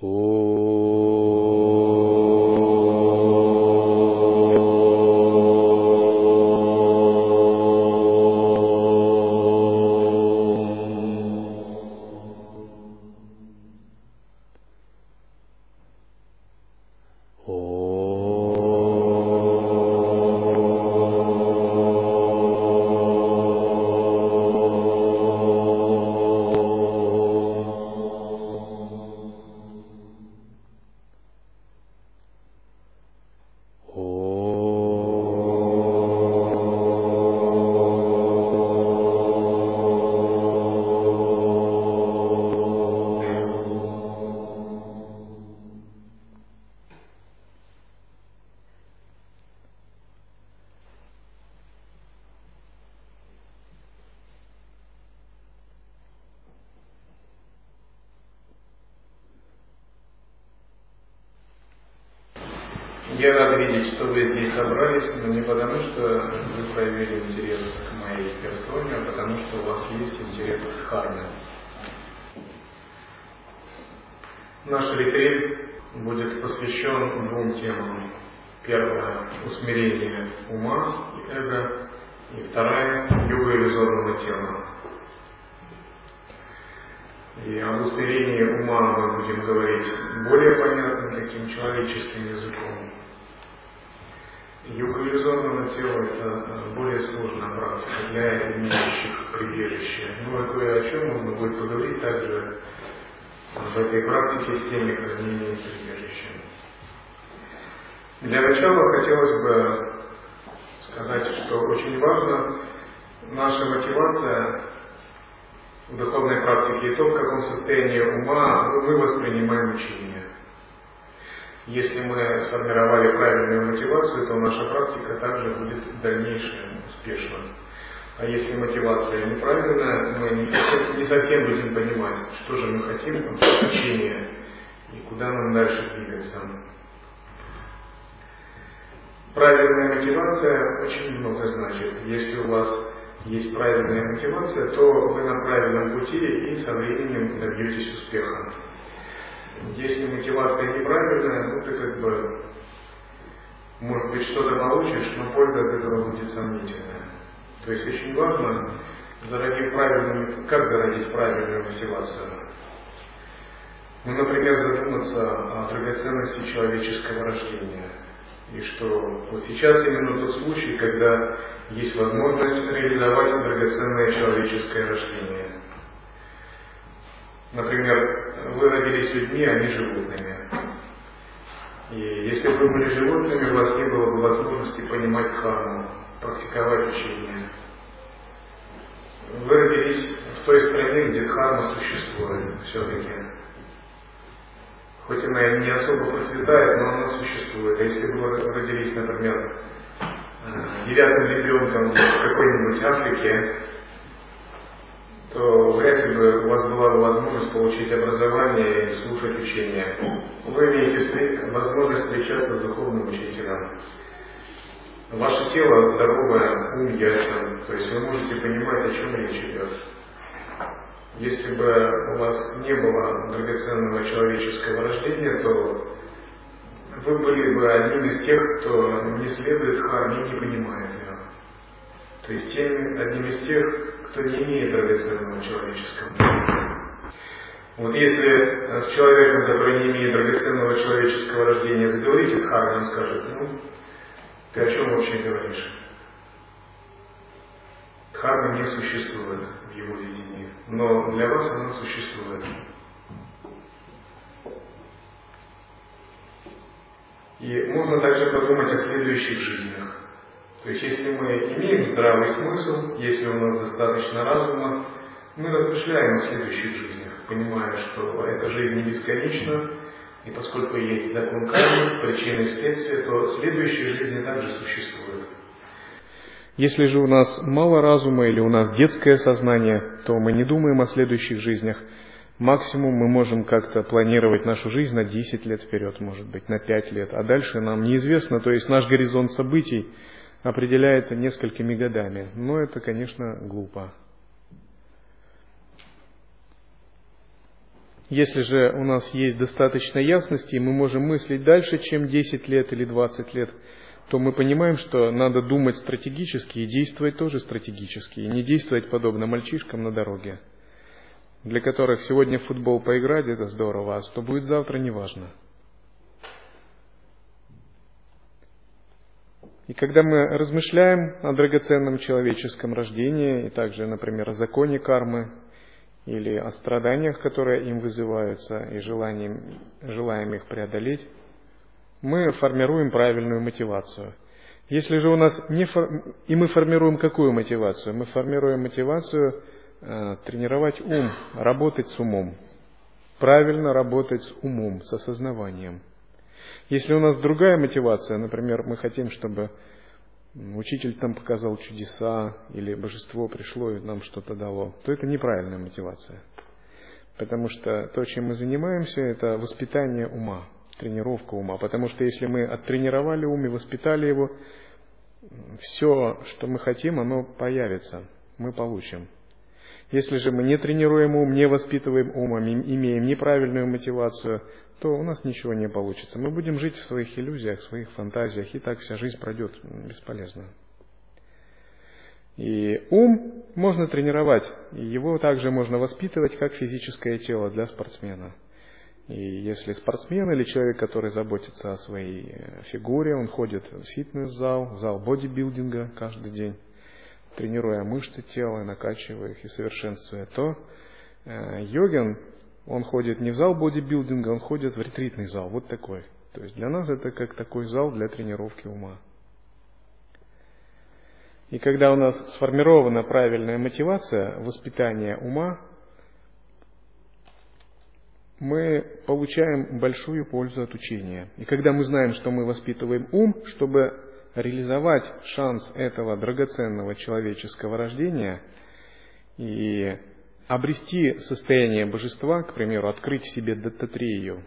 Я получишь, но польза от этого будет сомнительная. То есть очень важно зародить правильную, как зародить правильную мотивацию. Ну, например, задуматься о драгоценности человеческого рождения. И что вот сейчас именно тот случай, когда есть возможность реализовать драгоценное человеческое рождение. Например, вы родились людьми, а не животными. И если бы вы были животными, у вас не было бы возможности понимать карму, практиковать учение. Вы родились в той стране, где карма существует все-таки. Хоть она и не особо процветает, но она существует. А если бы вы родились, например, девятым ребенком в какой-нибудь Африке, то вряд ли бы у вас была возможность получить образование и слушать учение. Вы имеете возможность встречаться с духовным учителем. Ваше тело здоровое, ум ясен, то есть вы можете понимать, о чем речь идет. Если бы у вас не было драгоценного человеческого рождения, то вы были бы одним из тех, кто не следует харме и не понимает ее. То есть тем, одним из тех, кто не имеет драгоценного человеческого. Вот если с человеком, который не имеет драгоценного человеческого рождения, заговорите дхарме, он скажет, ну, ты о чем вообще говоришь? Дхарма не существует в его видении, но для вас она существует. И можно также подумать о следующих жизнях. То есть, если мы имеем здравый смысл, если у нас достаточно разума, мы размышляем о следующих жизнях, понимая, что эта жизнь не бесконечна, и поскольку есть закон кармы, причины и следствия, то следующие жизни также существуют. Если же у нас мало разума или у нас детское сознание, то мы не думаем о следующих жизнях. Максимум мы можем как-то планировать нашу жизнь на 10 лет вперед, может быть, на 5 лет. А дальше нам неизвестно, то есть наш горизонт событий определяется несколькими годами. Но это, конечно, глупо. Если же у нас есть достаточно ясности, и мы можем мыслить дальше, чем 10 лет или 20 лет, то мы понимаем, что надо думать стратегически и действовать тоже стратегически, и не действовать подобно мальчишкам на дороге, для которых сегодня в футбол поиграть – это здорово, а что будет завтра – неважно. И когда мы размышляем о драгоценном человеческом рождении, и также, например, о законе кармы, или о страданиях, которые им вызываются, и желанием, желаем их преодолеть, мы формируем правильную мотивацию. Если же у нас не фор... и мы формируем какую мотивацию? Мы формируем мотивацию э, тренировать ум, работать с умом, правильно работать с умом, с осознаванием. Если у нас другая мотивация, например, мы хотим, чтобы учитель там показал чудеса, или божество пришло и нам что-то дало, то это неправильная мотивация. Потому что то, чем мы занимаемся, это воспитание ума, тренировка ума. Потому что если мы оттренировали ум и воспитали его, все, что мы хотим, оно появится, мы получим. Если же мы не тренируем ум, не воспитываем ум, а имеем неправильную мотивацию, то у нас ничего не получится. Мы будем жить в своих иллюзиях, в своих фантазиях, и так вся жизнь пройдет бесполезно. И ум можно тренировать, и его также можно воспитывать как физическое тело для спортсмена. И если спортсмен или человек, который заботится о своей э, фигуре, он ходит в фитнес-зал, в зал бодибилдинга каждый день, тренируя мышцы тела, накачивая их и совершенствуя, то э, йогин он ходит не в зал бодибилдинга, он ходит в ретритный зал, вот такой. То есть для нас это как такой зал для тренировки ума. И когда у нас сформирована правильная мотивация воспитания ума, мы получаем большую пользу от учения. И когда мы знаем, что мы воспитываем ум, чтобы реализовать шанс этого драгоценного человеческого рождения и обрести состояние божества, к примеру, открыть в себе дататрию,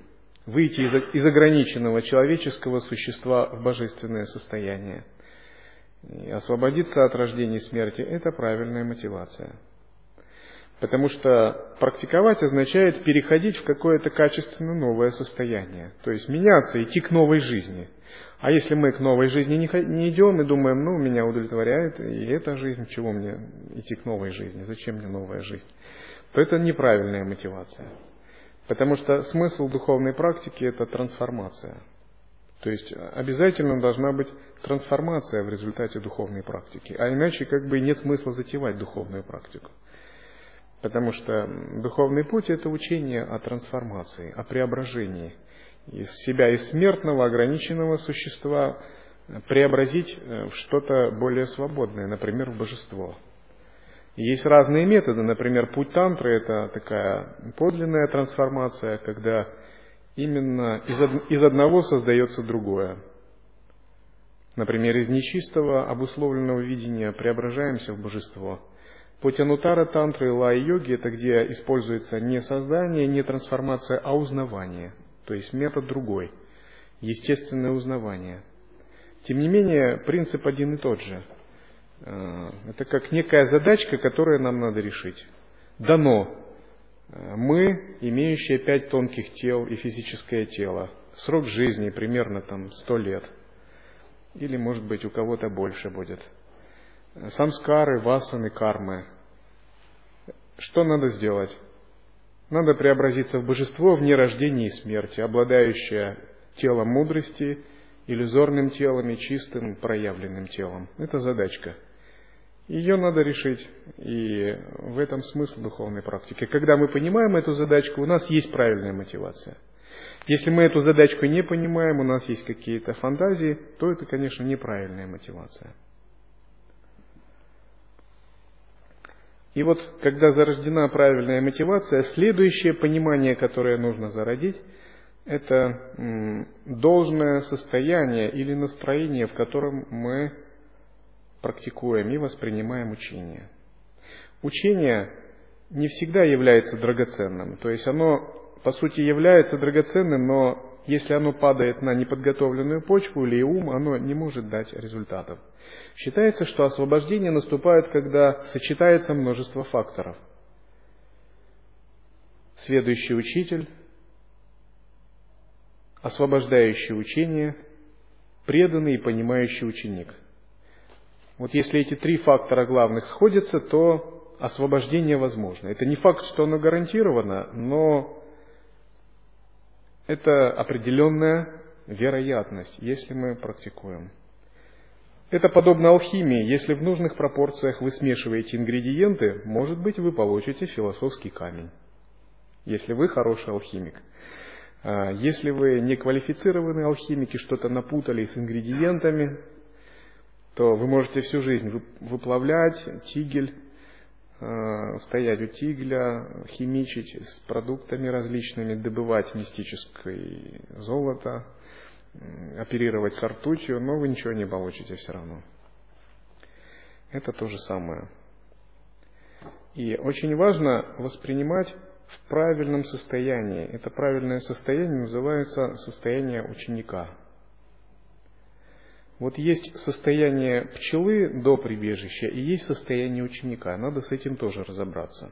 выйти из, из ограниченного человеческого существа в божественное состояние. И освободиться от рождения и смерти – это правильная мотивация. Потому что практиковать означает переходить в какое-то качественно новое состояние. То есть меняться, идти к новой жизни. А если мы к новой жизни не, идем и думаем, ну, меня удовлетворяет и эта жизнь, чего мне идти к новой жизни, зачем мне новая жизнь, то это неправильная мотивация. Потому что смысл духовной практики – это трансформация. То есть обязательно должна быть трансформация в результате духовной практики. А иначе как бы нет смысла затевать духовную практику. Потому что духовный путь – это учение о трансформации, о преображении – из себя, из смертного, ограниченного существа, преобразить э, в что-то более свободное, например, в божество. Есть разные методы, например, путь тантры – это такая подлинная трансформация, когда именно из, од... из одного создается другое. Например, из нечистого, обусловленного видения преображаемся в божество. Путь анутара тантры и лай-йоги – это где используется не создание, не трансформация, а узнавание – то есть метод другой, естественное узнавание. Тем не менее, принцип один и тот же. Э, это как некая задачка, которую нам надо решить. Дано. Э, мы, имеющие пять тонких тел и физическое тело, срок жизни примерно там сто лет. Или, может быть, у кого-то больше будет. Самскары, васаны, кармы. Что надо сделать? Надо преобразиться в божество вне рождения и смерти, обладающее телом мудрости, иллюзорным телом и чистым проявленным телом. Это задачка. Ее надо решить, и в этом смысл духовной практики. Когда мы понимаем эту задачку, у нас есть правильная мотивация. Если мы эту задачку не понимаем, у нас есть какие-то фантазии, то это, конечно, неправильная мотивация. И вот, когда зарождена правильная мотивация, следующее понимание, которое нужно зародить, это должное состояние или настроение, в котором мы практикуем и воспринимаем учение. Учение не всегда является драгоценным. То есть оно, по сути, является драгоценным, но если оно падает на неподготовленную почву или ум, оно не может дать результатов. Считается, что освобождение наступает, когда сочетается множество факторов. следующий учитель, освобождающий учение, преданный и понимающий ученик. Вот если эти три фактора главных сходятся, то освобождение возможно. Это не факт, что оно гарантировано, но это определенная вероятность, если мы практикуем. Это подобно алхимии. Если в нужных пропорциях вы смешиваете ингредиенты, может быть, вы получите философский камень. Если вы хороший алхимик. А если вы не квалифицированный алхимик и что-то напутали с ингредиентами, то вы можете всю жизнь выплавлять тигель, а, стоять у тигля, химичить с продуктами различными, добывать мистическое золото, оперировать с ртутью, но вы ничего не получите все равно. Это то же самое. И очень важно воспринимать в правильном состоянии. Это правильное состояние называется состояние ученика. Вот есть состояние пчелы до прибежища и есть состояние ученика. Надо с этим тоже разобраться.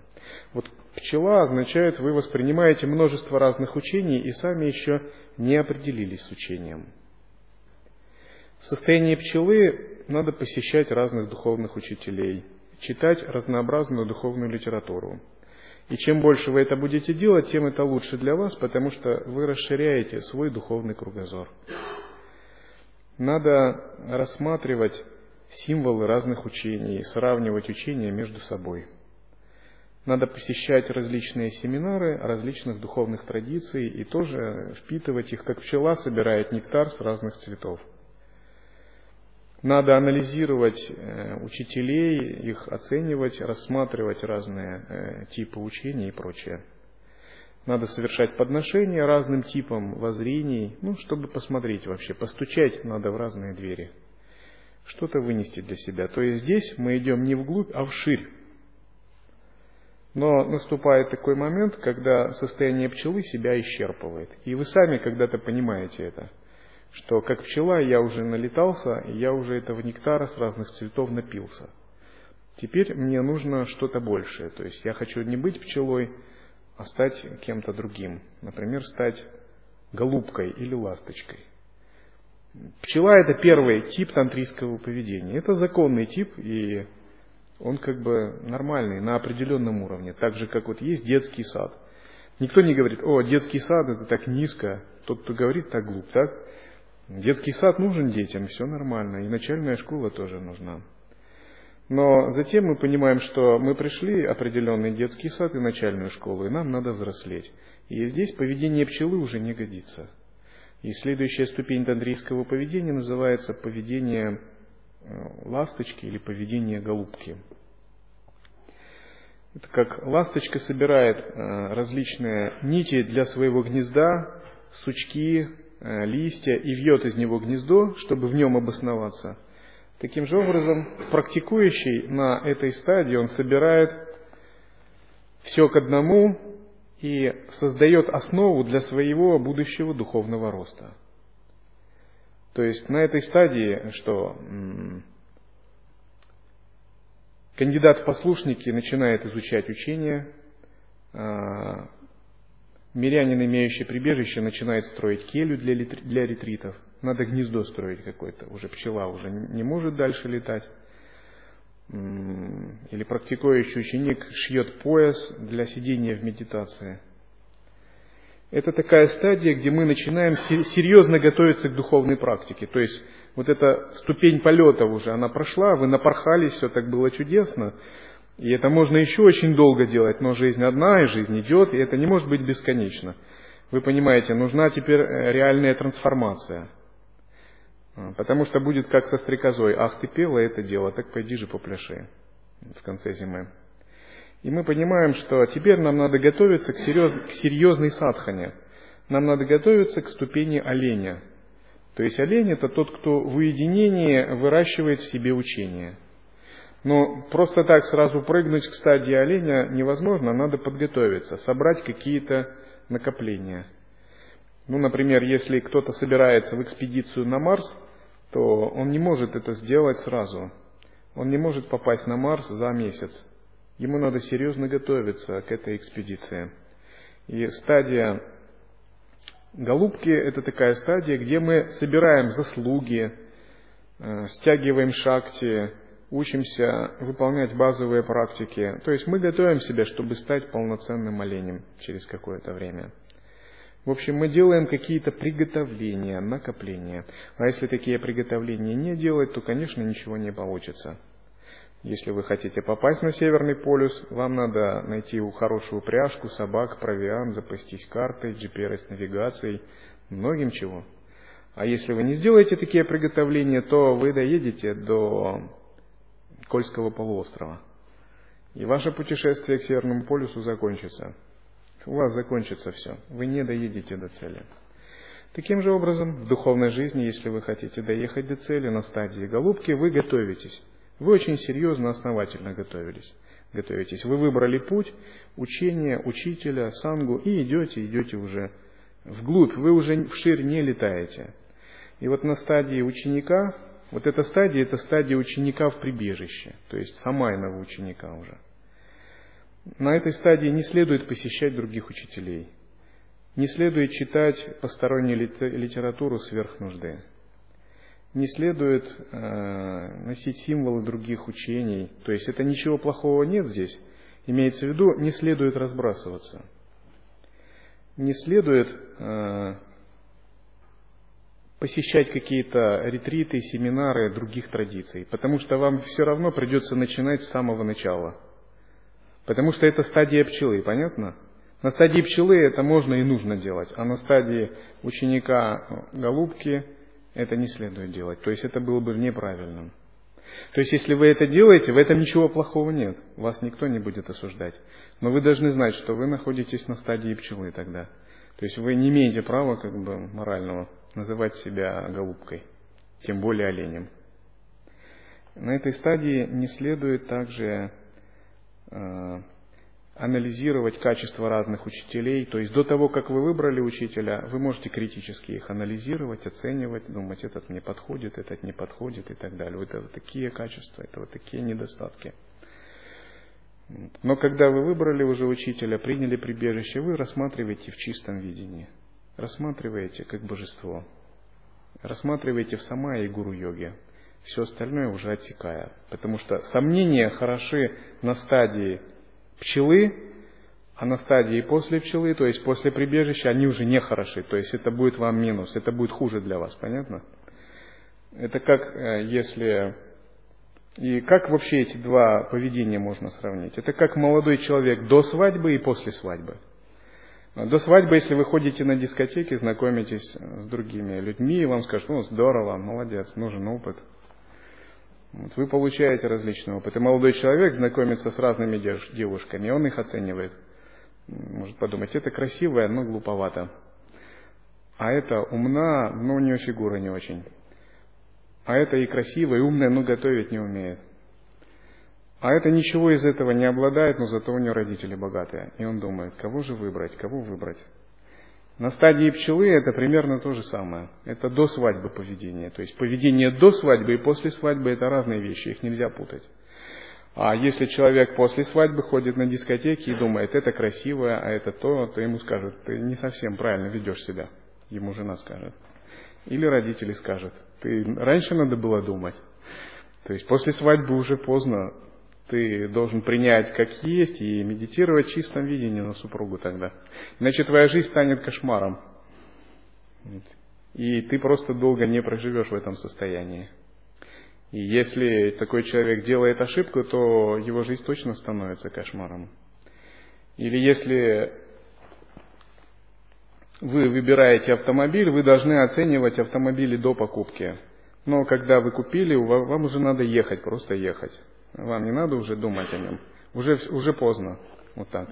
Вот пчела означает, вы воспринимаете множество разных учений и сами еще не определились с учением. В состоянии пчелы надо посещать разных духовных учителей, читать разнообразную духовную литературу. И чем больше вы это будете делать, тем это лучше для вас, потому что вы расширяете свой духовный кругозор. Надо рассматривать символы разных учений, сравнивать учения между собой – надо посещать различные семинары различных духовных традиций и тоже впитывать их, как пчела собирает нектар с разных цветов. Надо анализировать э, учителей, их оценивать, рассматривать разные э, типы учений и прочее. Надо совершать подношения разным типам воззрений, ну, чтобы посмотреть вообще, постучать надо в разные двери, что-то вынести для себя. То есть здесь мы идем не вглубь, а вширь но наступает такой момент, когда состояние пчелы себя исчерпывает. И вы сами когда-то понимаете это, что как пчела я уже налетался, я уже этого нектара с разных цветов напился. Теперь мне нужно что-то большее. То есть я хочу не быть пчелой, а стать кем-то другим. Например, стать голубкой или ласточкой. Пчела – это первый тип тантрийского поведения. Это законный тип, и он как бы нормальный, на определенном уровне. Так же, как вот есть детский сад. Никто не говорит, о, детский сад это так низко. Тот, кто говорит, так глуп, так? Детский сад нужен детям, все нормально. И начальная школа тоже нужна. Но затем мы понимаем, что мы пришли определенный детский сад и начальную школу, и нам надо взрослеть. И здесь поведение пчелы уже не годится. И следующая ступень тантрийского поведения называется поведение ласточки или поведение голубки. Это как ласточка собирает э, различные нити для своего гнезда, сучки, э, листья и вьет из него гнездо, чтобы в нем обосноваться. Таким же образом, практикующий на этой стадии, он собирает все к одному и создает основу для своего будущего духовного роста. То есть на этой стадии, что кандидат в послушники начинает изучать учение, а, мирянин, имеющий прибежище, начинает строить келью для, для ретритов. Надо гнездо строить какое-то. Уже пчела уже не может дальше летать. Или практикующий ученик шьет пояс для сидения в медитации – это такая стадия, где мы начинаем серьезно готовиться к духовной практике. То есть вот эта ступень полета уже, она прошла, вы напорхались, все так было чудесно. И это можно еще очень долго делать, но жизнь одна, и жизнь идет, и это не может быть бесконечно. Вы понимаете, нужна теперь э, реальная трансформация. А, потому что будет как со стрекозой. Ах, ты пела это дело, так пойди же попляши в конце зимы. И мы понимаем, что теперь нам надо готовиться к, серьез, к серьезной садхане. Нам надо готовиться к ступени оленя. То есть олень это тот, кто в уединении выращивает в себе учение. Но просто так сразу прыгнуть к стадии оленя невозможно, надо подготовиться, собрать какие-то накопления. Ну, например, если кто-то собирается в экспедицию на Марс, то он не может это сделать сразу. Он не может попасть на Марс за месяц. Ему надо серьезно готовиться к этой экспедиции. И стадия голубки – это такая стадия, где мы собираем заслуги, э, стягиваем шакти, учимся выполнять базовые практики. То есть мы готовим себя, чтобы стать полноценным оленем через какое-то время. В общем, мы делаем какие-то приготовления, накопления. А если такие приготовления не делать, то, конечно, ничего не получится. Если вы хотите попасть на Северный полюс, вам надо найти хорошую пряжку, собак, провиант, запастись картой, GPS-навигацией, многим чего. А если вы не сделаете такие приготовления, то вы доедете до Кольского полуострова. И ваше путешествие к Северному полюсу закончится. У вас закончится все. Вы не доедете до цели. Таким же образом, в духовной жизни, если вы хотите доехать до цели на стадии голубки, вы готовитесь. Вы очень серьезно, основательно готовились. Готовитесь. Вы выбрали путь учения, учителя, сангу и идете, идете уже вглубь. Вы уже вширь не летаете. И вот на стадии ученика, вот эта стадия, это стадия ученика в прибежище, то есть самайного ученика уже. На этой стадии не следует посещать других учителей, не следует читать постороннюю литературу сверх нужды не следует э, носить символы других учений. То есть это ничего плохого нет здесь. Имеется в виду, не следует разбрасываться. Не следует э, посещать какие-то ретриты, семинары других традиций, потому что вам все равно придется начинать с самого начала. Потому что это стадия пчелы, понятно? На стадии пчелы это можно и нужно делать, а на стадии ученика голубки – это не следует делать. То есть это было бы неправильным. То есть если вы это делаете, в этом ничего плохого нет. Вас никто не будет осуждать. Но вы должны знать, что вы находитесь на стадии пчелы тогда. То есть вы не имеете права как бы морального называть себя голубкой, тем более оленем. На этой стадии не следует также э, анализировать качество разных учителей. То есть до того, как вы выбрали учителя, вы можете критически их анализировать, оценивать, думать, этот мне подходит, этот не подходит и так далее. Это вот такие качества, это вот такие недостатки. Но когда вы выбрали уже учителя, приняли прибежище, вы рассматриваете в чистом видении. Рассматриваете как божество. Рассматриваете в сама и гуру йоги. Все остальное уже отсекая. Потому что сомнения хороши на стадии пчелы, а на стадии после пчелы, то есть после прибежища, они уже не хороши. То есть это будет вам минус, это будет хуже для вас, понятно? Это как э, если... И как вообще эти два поведения можно сравнить? Это как молодой человек до свадьбы и после свадьбы. До свадьбы, если вы ходите на дискотеки, знакомитесь с другими людьми, и вам скажут, ну, здорово, молодец, нужен опыт – вот вы получаете различный опыт. И молодой человек знакомится с разными девушками, и он их оценивает. Может подумать, это красивая, но глуповато. А это умна, но у нее фигура не очень. А это и красивая, и умная, но готовить не умеет. А это ничего из этого не обладает, но зато у нее родители богатые. И он думает, кого же выбрать, кого выбрать. На стадии пчелы это примерно то же самое. Это до свадьбы поведение. То есть поведение до свадьбы и после свадьбы это разные вещи, их нельзя путать. А если человек после свадьбы ходит на дискотеки и думает, это красиво, а это то, то ему скажут, ты не совсем правильно ведешь себя. Ему жена скажет. Или родители скажут, ты раньше надо было думать. То есть после свадьбы уже поздно, ты должен принять как есть и медитировать в чистом видении на супругу тогда. Иначе твоя жизнь станет кошмаром. И ты просто долго не проживешь в этом состоянии. И если такой человек делает ошибку, то его жизнь точно становится кошмаром. Или если вы выбираете автомобиль, вы должны оценивать автомобили до покупки. Но когда вы купили, вам уже надо ехать, просто ехать. Вам не надо уже думать о нем. Уже, уже поздно. Вот так.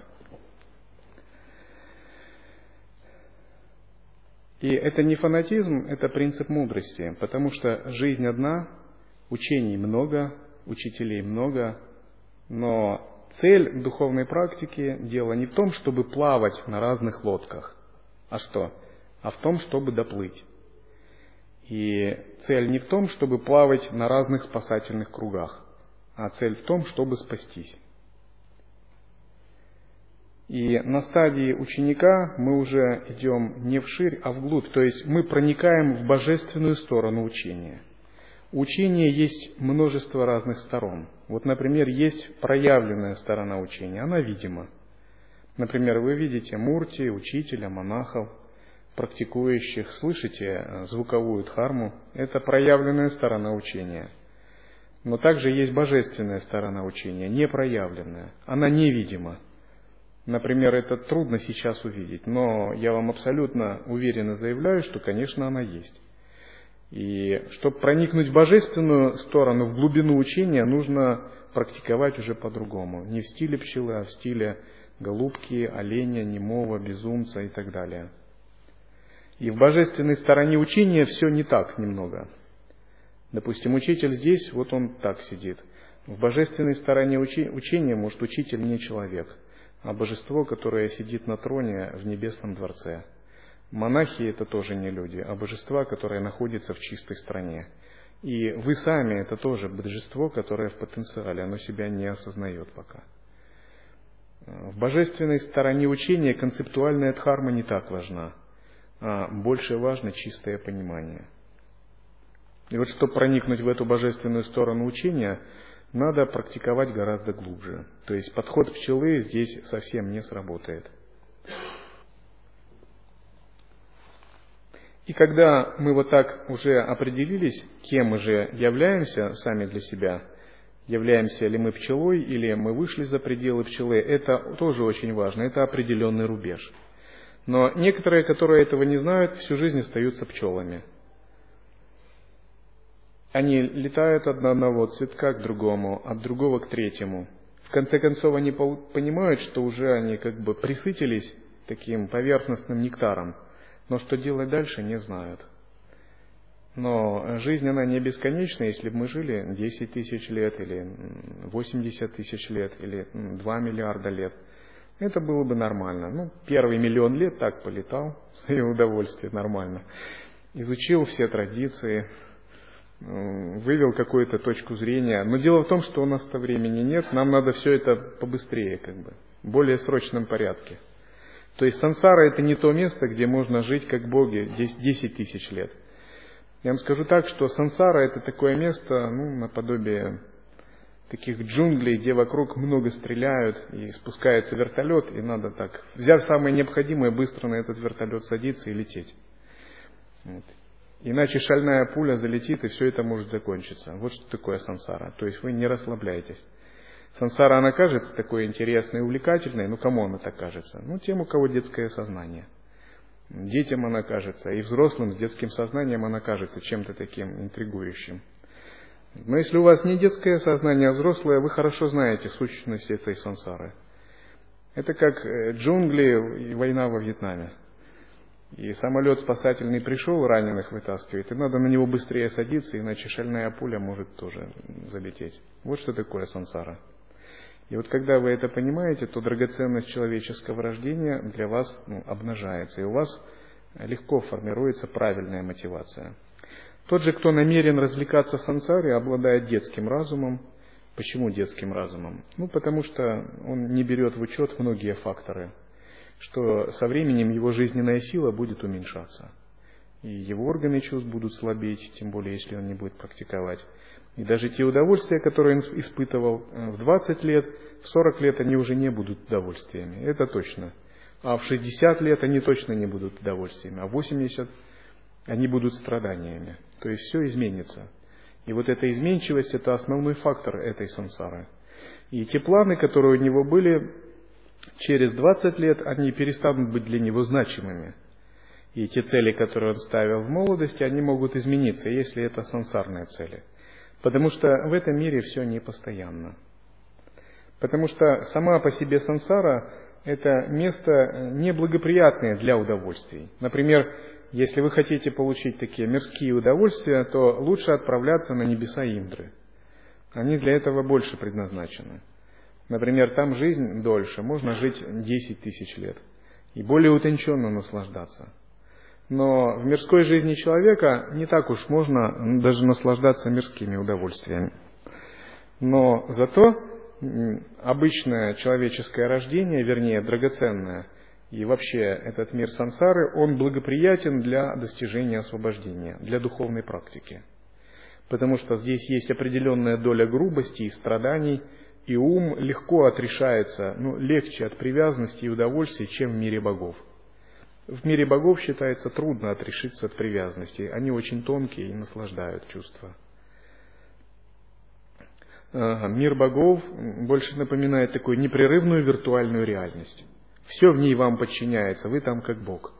И это не фанатизм, это принцип мудрости, потому что жизнь одна, учений много, учителей много, но цель духовной практики дело не в том, чтобы плавать на разных лодках, а что? А в том, чтобы доплыть. И цель не в том, чтобы плавать на разных спасательных кругах, а цель в том, чтобы спастись. И на стадии ученика мы уже идем не вширь, а вглубь, то есть мы проникаем в божественную сторону учения. У учения есть множество разных сторон. Вот, например, есть проявленная сторона учения, она видима. Например, вы видите мурти, учителя, монахов, практикующих, слышите э, звуковую дхарму. Это проявленная сторона учения. Но также есть божественная сторона учения, непроявленная. Она невидима. Например, это трудно сейчас увидеть, но я вам абсолютно уверенно заявляю, что, конечно, она есть. И чтобы проникнуть в божественную сторону, в глубину учения, нужно практиковать уже по-другому. Не в стиле пчелы, а в стиле голубки, оленя, немого, безумца и так далее. И в божественной стороне учения все не так немного. Допустим, учитель здесь, вот он так сидит. В божественной стороне учения, может, учитель не человек – а божество, которое сидит на троне в небесном дворце. Монахи – это тоже не люди, а божества, которые находятся в чистой стране. И вы сами – это тоже божество, которое в потенциале, оно себя не осознает пока. В божественной стороне учения концептуальная дхарма не так важна, а больше важно чистое понимание. И вот чтобы проникнуть в эту божественную сторону учения – надо практиковать гораздо глубже. То есть подход пчелы здесь совсем не сработает. И когда мы вот так уже определились, кем мы же являемся сами для себя, являемся ли мы пчелой или мы вышли за пределы пчелы, это тоже очень важно, это определенный рубеж. Но некоторые, которые этого не знают, всю жизнь остаются пчелами – они летают от одного цветка к другому, от другого к третьему. В конце концов, они понимают, что уже они как бы присытились таким поверхностным нектаром, но что делать дальше, не знают. Но жизнь, она не бесконечна, если бы мы жили 10 тысяч лет, или 80 тысяч лет, или 2 миллиарда лет. Это было бы нормально. Ну, первый миллион лет так полетал, в свое удовольствие, нормально. Изучил все традиции, вывел какую-то точку зрения. Но дело в том, что у нас-то времени нет, нам надо все это побыстрее, как бы, в более срочном порядке. То есть сансара это не то место, где можно жить как боги 10 тысяч лет. Я вам скажу так, что сансара это такое место, ну, наподобие таких джунглей, где вокруг много стреляют, и спускается вертолет, и надо так, взяв самое необходимое, быстро на этот вертолет садиться и лететь. Вот. Иначе шальная пуля залетит, и все это может закончиться. Вот что такое сансара. То есть вы не расслабляйтесь. Сансара, она кажется такой интересной и увлекательной, ну кому она так кажется? Ну тем, у кого детское сознание. Детям она кажется, и взрослым с детским сознанием она кажется чем-то таким интригующим. Но если у вас не детское сознание, а взрослое, вы хорошо знаете сущность этой сансары. Это как э, джунгли и война во Вьетнаме. И самолет спасательный пришел, раненых вытаскивает, и надо на него быстрее садиться, иначе шальная пуля может тоже залететь. Вот что такое сансара. И вот когда вы это понимаете, то драгоценность человеческого рождения для вас ну, обнажается, и у вас легко формируется правильная мотивация. Тот же, кто намерен развлекаться сансаре, обладает детским разумом. Почему детским разумом? Ну, потому что он не берет в учет многие факторы – что со временем его жизненная сила будет уменьшаться. И его органы чувств будут слабеть, тем более, если он не будет практиковать. И даже те удовольствия, которые он испытывал э, в 20 лет, в 40 лет они уже не будут удовольствиями. Это точно. А в 60 лет они точно не будут удовольствиями. А в 80 они будут страданиями. То есть все изменится. И вот эта изменчивость – это основной фактор этой сансары. И те планы, которые у него были, через 20 лет они перестанут быть для него значимыми. И те цели, которые он ставил в молодости, они могут измениться, если это сансарные цели. Потому что в этом мире все непостоянно. Потому что сама по себе сансара – это место неблагоприятное для удовольствий. Например, если вы хотите получить такие мирские удовольствия, то лучше отправляться на небеса Индры. Они для этого больше предназначены. Например, там жизнь дольше, можно жить 10 тысяч лет и более утонченно наслаждаться. Но в мирской жизни человека не так уж можно даже наслаждаться мирскими удовольствиями. Но зато обычное человеческое рождение, вернее, драгоценное, и вообще этот мир сансары, он благоприятен для достижения освобождения, для духовной практики. Потому что здесь есть определенная доля грубости и страданий, и ум легко отрешается, ну, легче от привязанности и удовольствия, чем в мире богов. В мире богов считается трудно отрешиться от привязанности. Они очень тонкие и наслаждают чувства. Мир богов больше напоминает такую непрерывную виртуальную реальность. Все в ней вам подчиняется, вы там как Бог.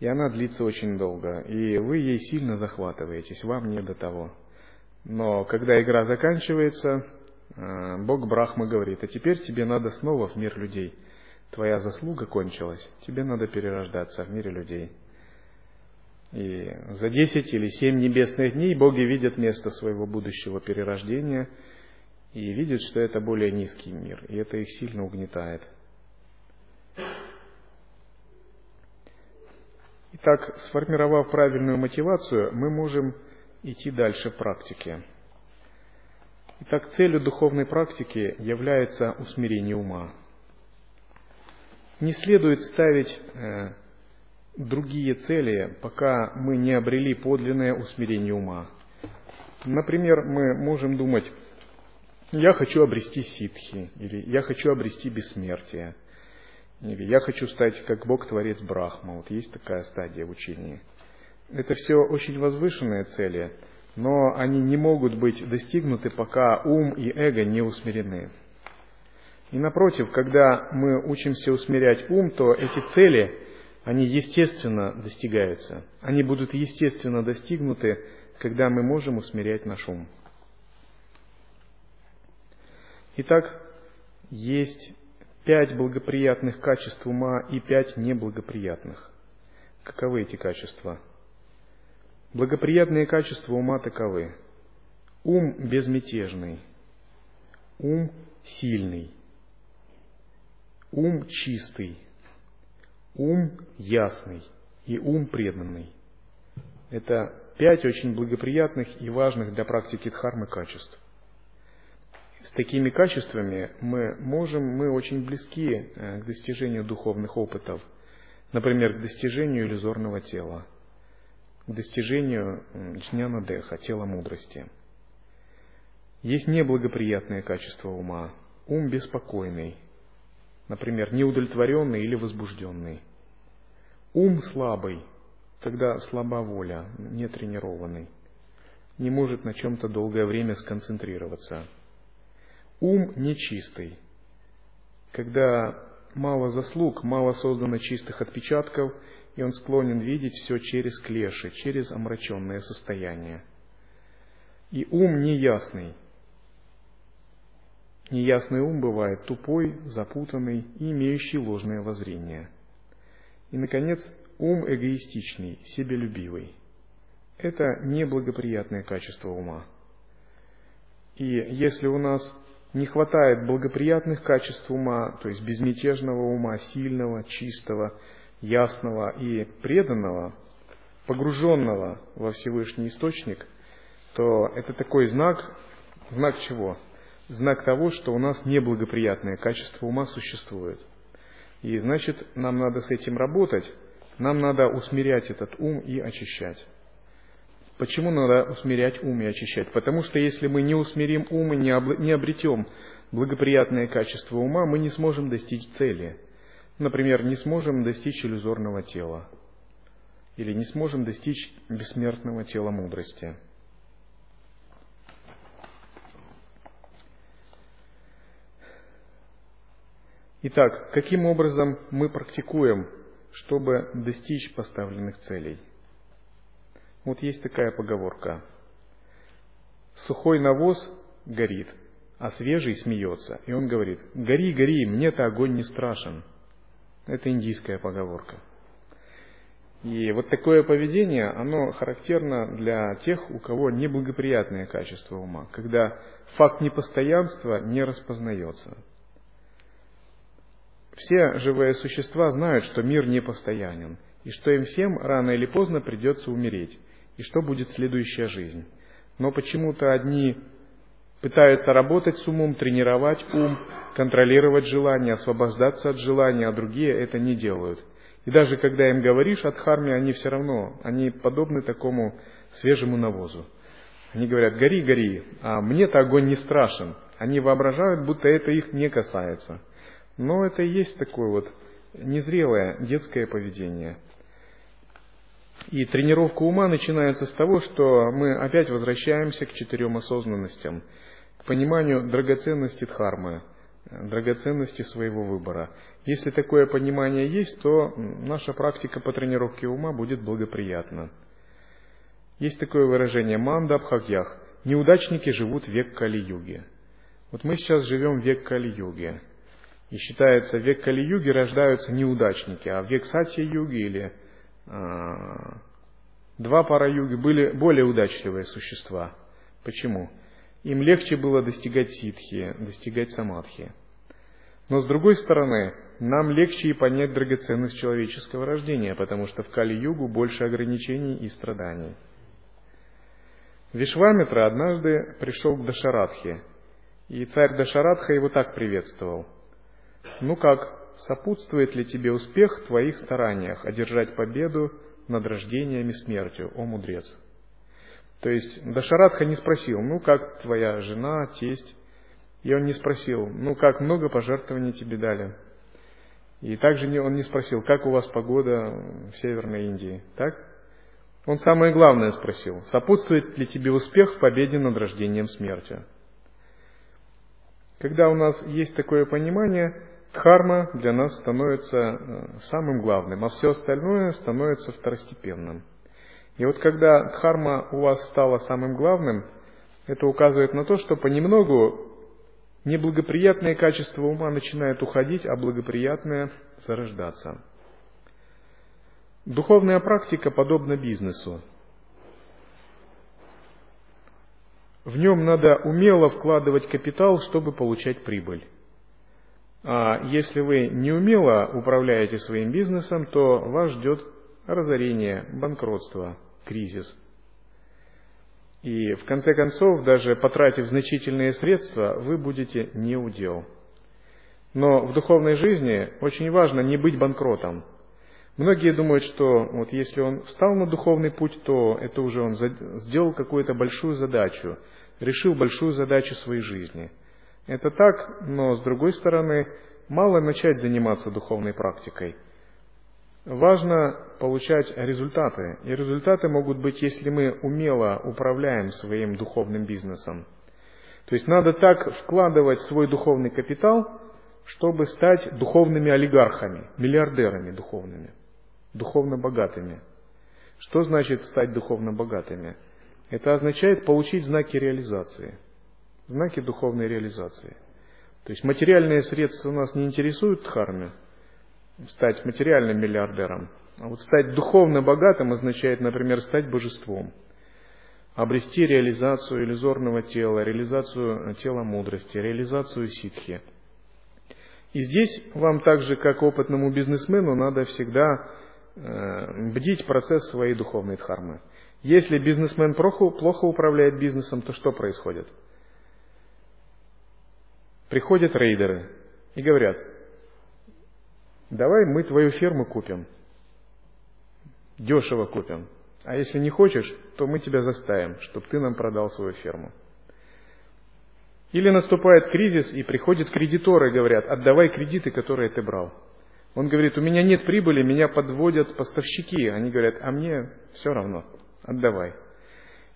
И она длится очень долго, и вы ей сильно захватываетесь, вам не до того. Но когда игра заканчивается, э, Бог Брахма говорит, а теперь тебе надо снова в мир людей. Твоя заслуга кончилась, тебе надо перерождаться в мире людей. И за десять или семь небесных дней боги видят место своего будущего перерождения и видят, что это более низкий мир, и это их сильно угнетает. Итак, сформировав правильную мотивацию, мы можем идти дальше в практике. Итак, целью духовной практики является усмирение ума. Не следует ставить э, другие цели, пока мы не обрели подлинное усмирение ума. Например, мы можем думать, я хочу обрести ситхи, или я хочу обрести бессмертие, или я хочу стать как Бог-творец Брахма. Вот есть такая стадия в учении. Это все очень возвышенные цели, но они не могут быть достигнуты, пока ум и эго не усмирены. И напротив, когда мы учимся усмирять ум, то эти цели, они естественно достигаются. Они будут естественно достигнуты, когда мы можем усмирять наш ум. Итак, есть пять благоприятных качеств ума и пять неблагоприятных. Каковы эти качества? Благоприятные качества ума таковы. Ум безмятежный, ум сильный, ум чистый, ум ясный и ум преданный. Это пять очень благоприятных и важных для практики дхармы качеств. С такими качествами мы можем, мы очень близки э, к достижению духовных опытов, например, к достижению иллюзорного тела, к достижению джняна деха, тела мудрости. Есть неблагоприятные качества ума, ум беспокойный, например, неудовлетворенный или возбужденный. Ум слабый, когда слаба воля, не тренированный, не может на чем-то долгое время сконцентрироваться – Ум нечистый. Когда мало заслуг, мало создано чистых отпечатков, и он склонен видеть все через клеши, через омраченное состояние. И ум неясный. Неясный ум бывает тупой, запутанный и имеющий ложное воззрение. И, наконец, ум эгоистичный, себелюбивый. Это неблагоприятное качество ума. И если у нас не хватает благоприятных качеств ума, то есть безмятежного ума, сильного, чистого, ясного и преданного, погруженного во Всевышний Источник, то это такой знак, знак чего? Знак того, что у нас неблагоприятное качество ума существует. И значит, нам надо с этим работать, нам надо усмирять этот ум и очищать. Почему надо усмирять ум и очищать? Потому что если мы не усмирим ум и не обретем благоприятное качество ума, мы не сможем достичь цели. Например, не сможем достичь иллюзорного тела. Или не сможем достичь бессмертного тела мудрости. Итак, каким образом мы практикуем, чтобы достичь поставленных целей? Вот есть такая поговорка. Сухой навоз горит, а свежий смеется. И он говорит, гори, гори, мне-то огонь не страшен. Это индийская поговорка. И вот такое поведение, оно характерно для тех, у кого неблагоприятное качество ума, когда факт непостоянства не распознается. Все живые существа знают, что мир непостоянен, и что им всем рано или поздно придется умереть и что будет следующая жизнь. Но почему-то одни пытаются работать с умом, тренировать ум, контролировать желания, освобождаться от желания, а другие это не делают. И даже когда им говоришь о дхарме, они все равно, они подобны такому свежему навозу. Они говорят, гори, гори, а мне-то огонь не страшен. Они воображают, будто это их не касается. Но это и есть такое вот незрелое детское поведение. И тренировка ума начинается с того, что мы опять возвращаемся к четырем осознанностям, к пониманию драгоценности дхармы, драгоценности своего выбора. Если такое понимание есть, то наша практика по тренировке ума будет благоприятна. Есть такое выражение «манда бхагьях» – неудачники живут век Кали-юги. Вот мы сейчас живем век Кали-юги. И считается, век Кали-юги рождаются неудачники, а век Сатья-юги или а, два пара-юги были более удачливые существа. Почему? Им легче было достигать ситхи, достигать самадхи. Но с другой стороны, нам легче и понять драгоценность человеческого рождения, потому что в Кали-югу больше ограничений и страданий. Вишвамитра однажды пришел к Дашарадхе, и царь Дашарадха его так приветствовал. «Ну как, сопутствует ли тебе успех в твоих стараниях одержать победу над рождением и смертью, о мудрец?» То есть Дашарадха не спросил, ну как твоя жена, тесть, и он не спросил, ну как много пожертвований тебе дали. И также он не спросил, как у вас погода в Северной Индии, так? Он самое главное спросил, сопутствует ли тебе успех в победе над рождением смертью. Когда у нас есть такое понимание, дхарма для нас становится э, самым главным, а все остальное становится второстепенным. И вот когда дхарма у вас стала самым главным, это указывает на то, что понемногу неблагоприятные качества ума начинают уходить, а благоприятные зарождаться. Духовная практика подобна бизнесу. В нем надо умело вкладывать капитал, чтобы получать прибыль. А если вы неумело управляете своим бизнесом, то вас ждет разорение, банкротство, кризис. И в конце концов, даже потратив значительные средства, вы будете не удел. Но в духовной жизни очень важно не быть банкротом – Многие думают, что вот если он встал на духовный путь, то это уже он сделал какую-то большую задачу, решил большую задачу своей жизни. Это так, но с другой стороны, мало начать заниматься духовной практикой. Важно получать результаты. И результаты могут быть, если мы умело управляем своим духовным бизнесом. То есть надо так вкладывать свой духовный капитал, чтобы стать духовными олигархами, миллиардерами духовными духовно богатыми. Что значит стать духовно богатыми? Это означает получить знаки реализации, знаки духовной реализации. То есть материальные средства нас не интересуют дхарме, стать материальным миллиардером. А вот стать духовно богатым означает, например, стать божеством, обрести реализацию иллюзорного тела, реализацию тела мудрости, реализацию ситхи. И здесь вам так же, как опытному бизнесмену, надо всегда Э, бдить процесс своей духовной дхармы. Если бизнесмен плохо управляет бизнесом, то что происходит? Приходят рейдеры и говорят, давай мы твою ферму купим, дешево купим, а если не хочешь, то мы тебя заставим, чтобы ты нам продал свою ферму. Или наступает кризис, и приходят кредиторы и говорят, отдавай кредиты, которые ты брал. Он говорит, у меня нет прибыли, меня подводят поставщики. Они говорят, а мне все равно, отдавай.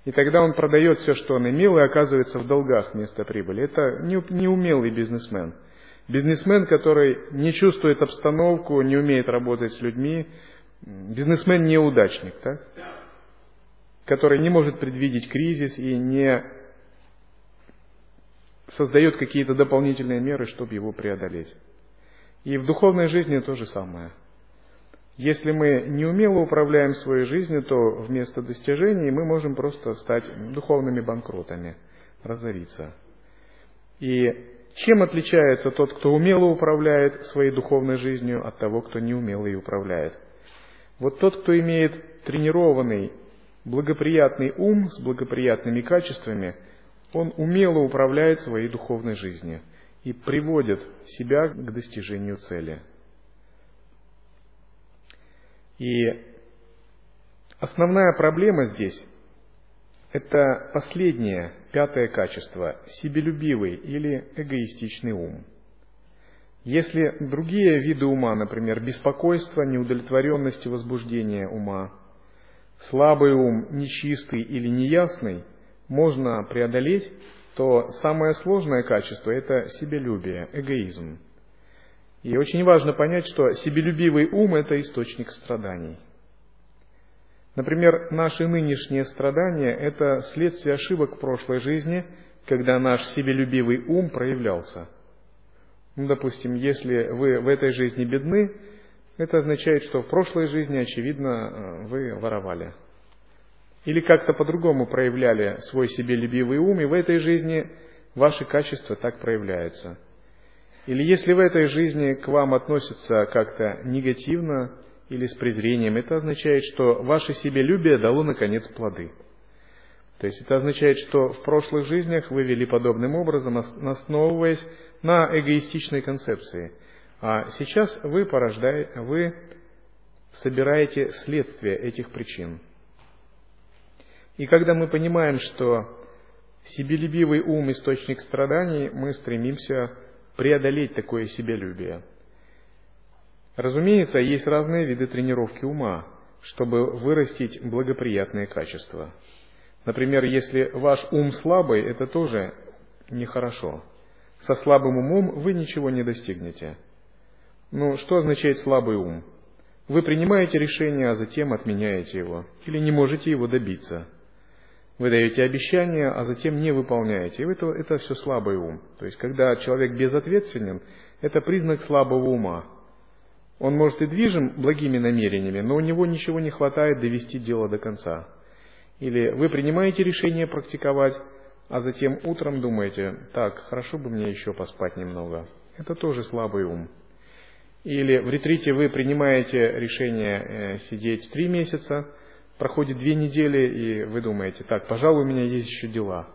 И тогда он продает все, что он имел, и оказывается в долгах вместо прибыли. Это неумелый бизнесмен. Бизнесмен, который не чувствует обстановку, не умеет работать с людьми. Бизнесмен неудачник, так? который не может предвидеть кризис и не создает какие-то дополнительные меры, чтобы его преодолеть. И в духовной жизни то же самое. Если мы неумело управляем своей жизнью, то вместо достижений мы можем просто стать духовными банкротами, разориться. И чем отличается тот, кто умело управляет своей духовной жизнью, от того, кто неумело ее управляет? Вот тот, кто имеет тренированный, благоприятный ум с благоприятными качествами, он умело управляет своей духовной жизнью и приводит себя к достижению цели. И основная проблема здесь – это последнее, пятое качество – себелюбивый или эгоистичный ум. Если другие виды ума, например, беспокойство, неудовлетворенность и возбуждение ума, слабый ум, нечистый или неясный – можно преодолеть, то самое сложное качество – это себелюбие, эгоизм. И очень важно понять, что себелюбивый ум – это источник страданий. Например, наши нынешние страдания – это следствие ошибок прошлой жизни, когда наш себелюбивый ум проявлялся. Ну, допустим, если вы в этой жизни бедны, это означает, что в прошлой жизни, очевидно, вы воровали – или как-то по-другому проявляли свой себелюбивый ум, и в этой жизни ваши качества так проявляются. Или если в этой жизни к вам относятся как-то негативно или с презрением, это означает, что ваше себелюбие дало наконец плоды. То есть это означает, что в прошлых жизнях вы вели подобным образом, основываясь на эгоистичной концепции. А сейчас вы, порождаете, вы собираете следствие этих причин – и когда мы понимаем, что себелюбивый ум – источник страданий, мы стремимся преодолеть такое себелюбие. Разумеется, есть разные виды тренировки ума, чтобы вырастить благоприятные качества. Например, если ваш ум слабый, это тоже нехорошо. Со слабым умом вы ничего не достигнете. Ну, что означает слабый ум? Вы принимаете решение, а затем отменяете его, или не можете его добиться – вы даете обещания, а затем не выполняете. И это, это все слабый ум. То есть, когда человек безответственен, это признак слабого ума. Он может и движим благими намерениями, но у него ничего не хватает довести дело до конца. Или вы принимаете решение практиковать, а затем утром думаете, так, хорошо бы мне еще поспать немного. Это тоже слабый ум. Или в ретрите вы принимаете решение э, сидеть три месяца, проходит две недели, и вы думаете, так, пожалуй, у меня есть еще дела.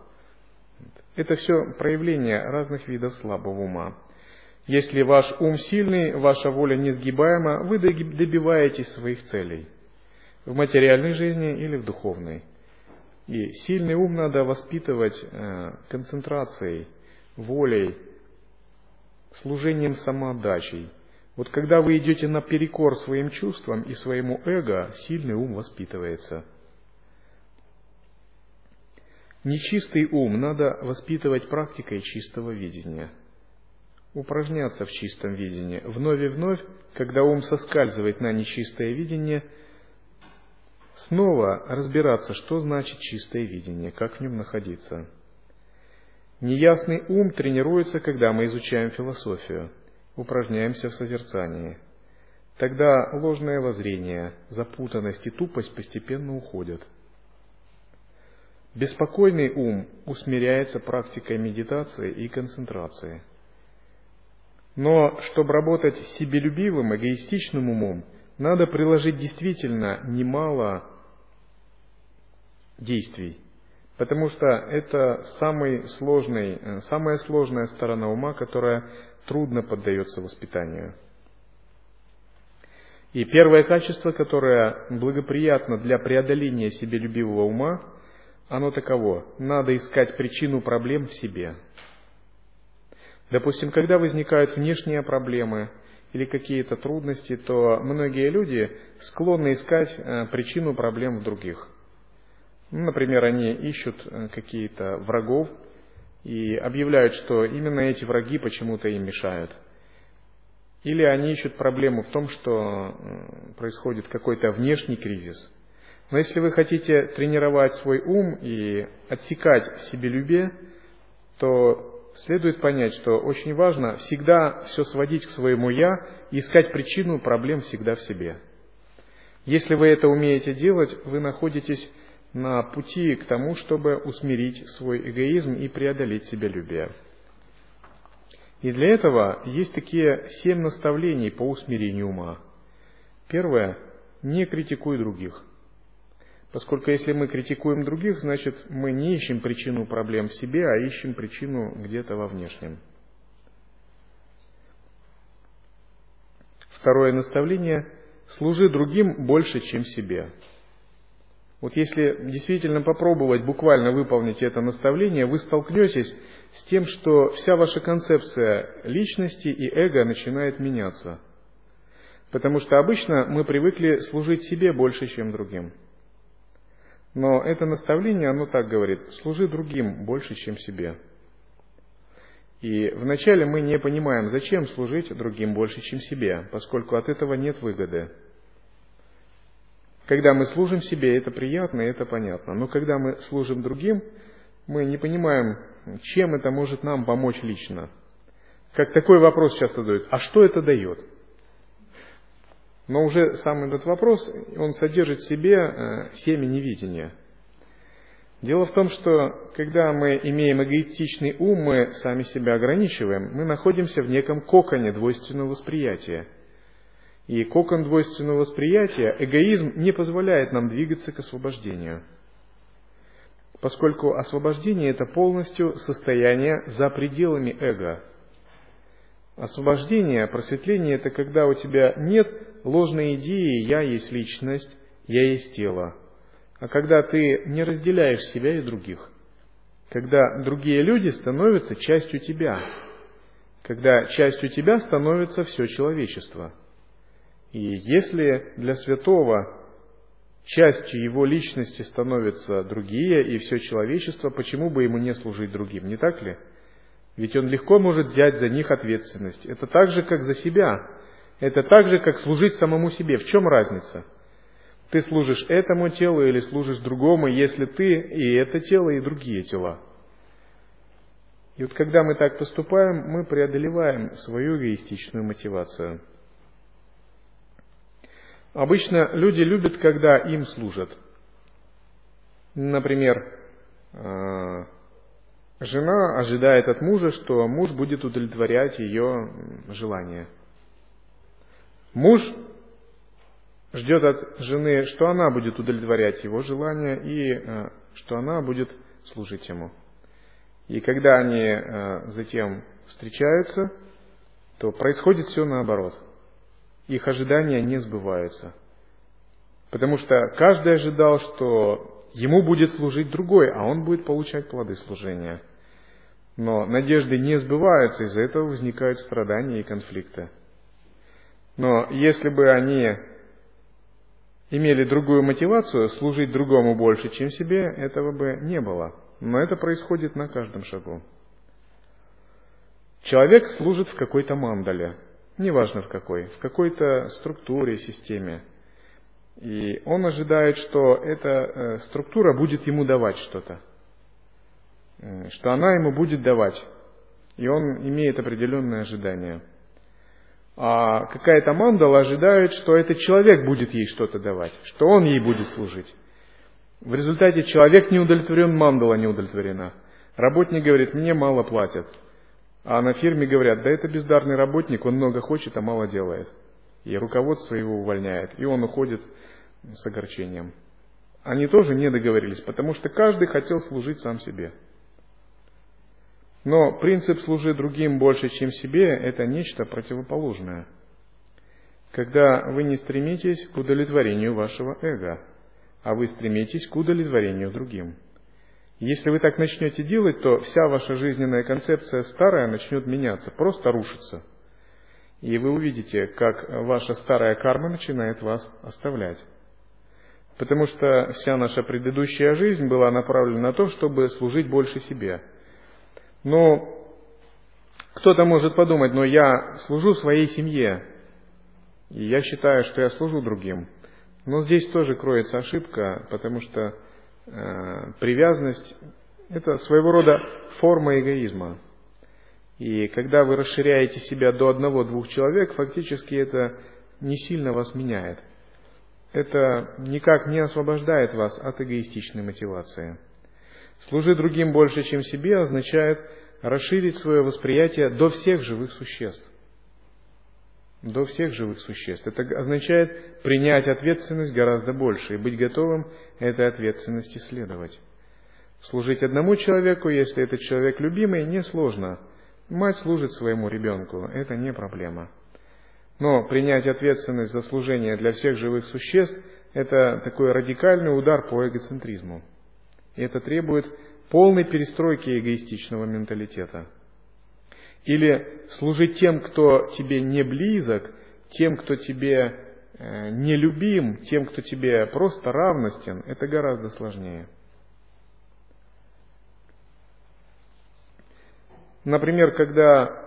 Это все проявление разных видов слабого ума. Если ваш ум сильный, ваша воля несгибаема, вы добиваетесь своих целей в материальной жизни или в духовной. И сильный ум надо воспитывать э, концентрацией, волей, служением самоотдачей – вот когда вы идете наперекор своим чувствам и своему эго, сильный ум воспитывается. Нечистый ум надо воспитывать практикой чистого видения. Упражняться в чистом видении. Вновь и вновь, когда ум соскальзывает на нечистое видение, снова разбираться, что значит чистое видение, как в нем находиться. Неясный ум тренируется, когда мы изучаем философию – упражняемся в созерцании. Тогда ложное воззрение, запутанность и тупость постепенно уходят. Беспокойный ум усмиряется практикой медитации и концентрации. Но чтобы работать себелюбивым, эгоистичным умом, надо приложить действительно немало действий, потому что это самый сложный, самая сложная сторона ума, которая трудно поддается воспитанию. И первое качество, которое благоприятно для преодоления себелюбивого ума, оно таково. Надо искать причину проблем в себе. Допустим, когда возникают внешние проблемы или какие-то трудности, то многие люди склонны искать э, причину проблем в других. Ну, например, они ищут э, какие-то врагов, и объявляют, что именно эти враги почему-то им мешают. Или они ищут проблему в том, что происходит какой-то внешний кризис. Но если вы хотите тренировать свой ум и отсекать себелюбие, то следует понять, что очень важно всегда все сводить к своему «я» и искать причину проблем всегда в себе. Если вы это умеете делать, вы находитесь на пути к тому, чтобы усмирить свой эгоизм и преодолеть себялюбие. И для этого есть такие семь наставлений по усмирению ума. Первое – не критикуй других. Поскольку если мы критикуем других, значит мы не ищем причину проблем в себе, а ищем причину где-то во внешнем. Второе наставление – служи другим больше, чем себе. Вот если действительно попробовать буквально выполнить это наставление, вы столкнетесь с тем, что вся ваша концепция личности и эго начинает меняться. Потому что обычно мы привыкли служить себе больше, чем другим. Но это наставление, оно так говорит, служи другим больше, чем себе. И вначале мы не понимаем, зачем служить другим больше, чем себе, поскольку от этого нет выгоды. Когда мы служим себе, это приятно это понятно. Но когда мы служим другим, мы не понимаем, чем это может нам помочь лично. Как такой вопрос часто дают, а что это дает? Но уже сам этот вопрос, он содержит в себе э, семя невидения. Дело в том, что когда мы имеем эгоистичный ум, мы сами себя ограничиваем, мы находимся в неком коконе двойственного восприятия – и кокон двойственного восприятия, эгоизм не позволяет нам двигаться к освобождению. Поскольку освобождение – это полностью состояние за пределами эго. Освобождение, просветление – это когда у тебя нет ложной идеи «я есть личность», «я есть тело», а когда ты не разделяешь себя и других, когда другие люди становятся частью тебя, когда частью тебя становится все человечество – и если для святого частью его личности становятся другие и все человечество, почему бы ему не служить другим, не так ли? Ведь он легко может взять за них ответственность. Это так же, как за себя. Это так же, как служить самому себе. В чем разница? Ты служишь этому телу или служишь другому, если ты и это тело, и другие тела. И вот когда мы так поступаем, мы преодолеваем свою эгоистичную мотивацию – Обычно люди любят, когда им служат. Например, э, жена ожидает от мужа, что муж будет удовлетворять ее желания. Муж ждет от жены, что она будет удовлетворять его желания и э, что она будет служить ему. И когда они э, затем встречаются, то происходит все наоборот – их ожидания не сбываются. Потому что каждый ожидал, что ему будет служить другой, а он будет получать плоды служения. Но надежды не сбываются, из-за этого возникают страдания и конфликты. Но если бы они имели другую мотивацию, служить другому больше, чем себе, этого бы не было. Но это происходит на каждом шагу. Человек служит в какой-то мандале – неважно в какой, в какой-то структуре, системе. И он ожидает, что эта э, структура будет ему давать что-то, э, что она ему будет давать. И он имеет определенное ожидание. А какая-то мандала ожидает, что этот человек будет ей что-то давать, что он ей будет служить. В результате человек не удовлетворен, мандала не удовлетворена. Работник говорит, мне мало платят. А на фирме говорят, да это бездарный работник, он много хочет, а мало делает. И руководство его увольняет, и он уходит с огорчением. Они тоже не договорились, потому что каждый хотел служить сам себе. Но принцип «служи другим больше, чем себе» – это нечто противоположное. Когда вы не стремитесь к удовлетворению вашего эго, а вы стремитесь к удовлетворению другим – если вы так начнете делать, то вся ваша жизненная концепция старая начнет меняться, просто рушиться. И вы увидите, как ваша старая карма начинает вас оставлять. Потому что вся наша предыдущая жизнь была направлена на то, чтобы служить больше себе. Но кто-то может подумать, но я служу своей семье, и я считаю, что я служу другим. Но здесь тоже кроется ошибка, потому что Э, привязанность – это своего рода форма эгоизма. И когда вы расширяете себя до одного-двух человек, фактически это не сильно вас меняет. Это никак не освобождает вас от эгоистичной мотивации. Служить другим больше, чем себе, означает расширить свое восприятие до всех живых существ. до всех живых существ. Это означает принять ответственность гораздо больше и быть готовым этой ответственности следовать. Служить одному человеку, если этот человек любимый, несложно. Мать служит своему ребенку, это не проблема. Но принять ответственность за служение для всех живых существ – это такой радикальный удар по эгоцентризму. И это требует полной перестройки эгоистичного менталитета. Или служить тем, кто тебе не близок, тем, кто тебе э, не любим, тем, кто тебе просто равностен, это гораздо сложнее. Например, когда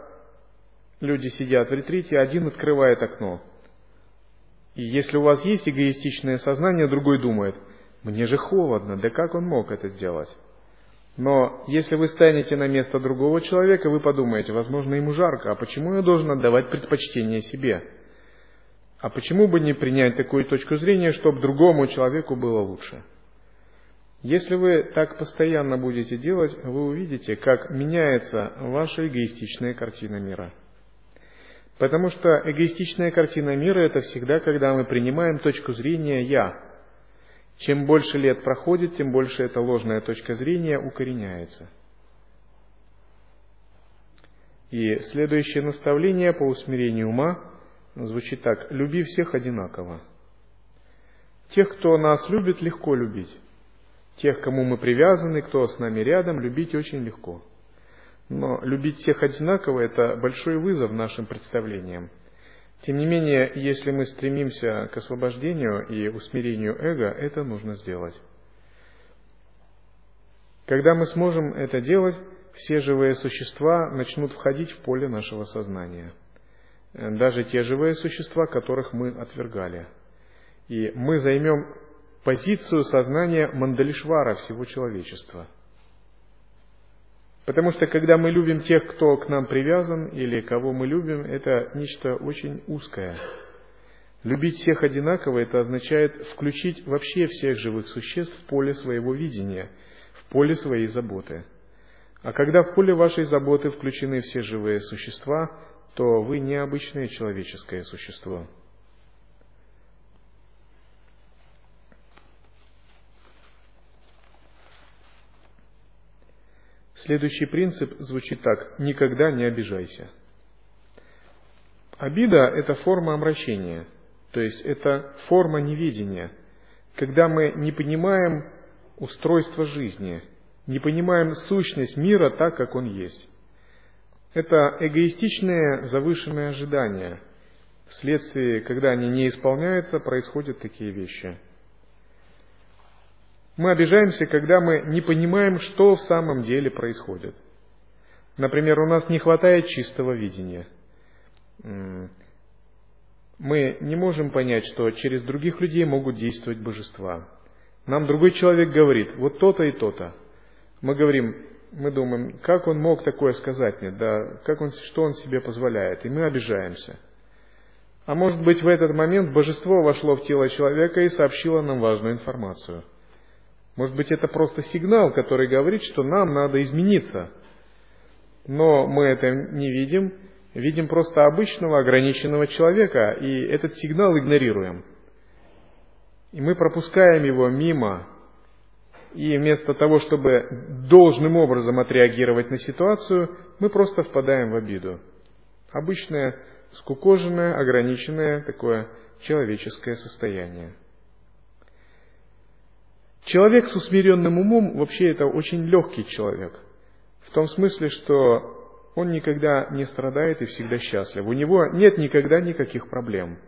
люди сидят в ретрите, один открывает окно. И если у вас есть эгоистичное сознание, другой думает, мне же холодно, да как он мог это сделать? Но если вы станете на место другого человека, вы подумаете, возможно, ему жарко, а почему я должен отдавать предпочтение себе? А почему бы не принять такую точку зрения, чтобы другому человеку было лучше? Если вы так постоянно будете делать, вы увидите, как меняется ваша эгоистичная картина мира. Потому что эгоистичная картина мира – это всегда, когда мы принимаем точку зрения «я». Чем больше лет проходит, тем больше эта ложная точка зрения укореняется. И следующее наставление по усмирению ума звучит так. «Люби всех одинаково». Тех, кто нас любит, легко любить. Тех, кому мы привязаны, кто с нами рядом, любить очень легко. Но любить всех одинаково – это большой вызов нашим представлениям. Тем не менее, если мы стремимся к освобождению и усмирению эго, это нужно сделать. Когда мы сможем это делать, все живые существа начнут входить в поле нашего сознания. Даже те живые существа, которых мы отвергали. И мы займем позицию сознания Мандалишвара всего человечества. Потому что когда мы любим тех, кто к нам привязан или кого мы любим, это нечто очень узкое. Любить всех одинаково – это означает включить вообще всех живых существ в поле своего видения, в поле своей заботы. А когда в поле вашей заботы включены все живые существа, то вы необычное человеческое существо – Следующий принцип звучит так. Никогда не обижайся. Обида – это форма обращения, то есть это форма неведения, когда мы не понимаем устройство жизни, не понимаем сущность мира так, как он есть. Это эгоистичные завышенные ожидания. Вследствие, когда они не исполняются, происходят такие вещи – мы обижаемся, когда мы не понимаем, что в самом деле происходит. Например, у нас не хватает чистого видения. Мы не можем понять, что через других людей могут действовать божества. Нам другой человек говорит, вот то-то и то-то. Мы говорим, мы думаем, как он мог такое сказать мне, да, как он, что он себе позволяет, и мы обижаемся. А может быть, в этот момент божество вошло в тело человека и сообщило нам важную информацию – может быть, это просто сигнал, который говорит, что нам надо измениться. Но мы это не видим, видим просто обычного ограниченного человека, и этот сигнал игнорируем. И мы пропускаем его мимо, и вместо того, чтобы должным образом отреагировать на ситуацию, мы просто впадаем в обиду. Обычное, скукоженное, ограниченное такое человеческое состояние. Человек с усмиренным умом вообще это очень легкий человек. В том смысле, что он никогда не страдает и всегда счастлив. У него нет никогда никаких проблем.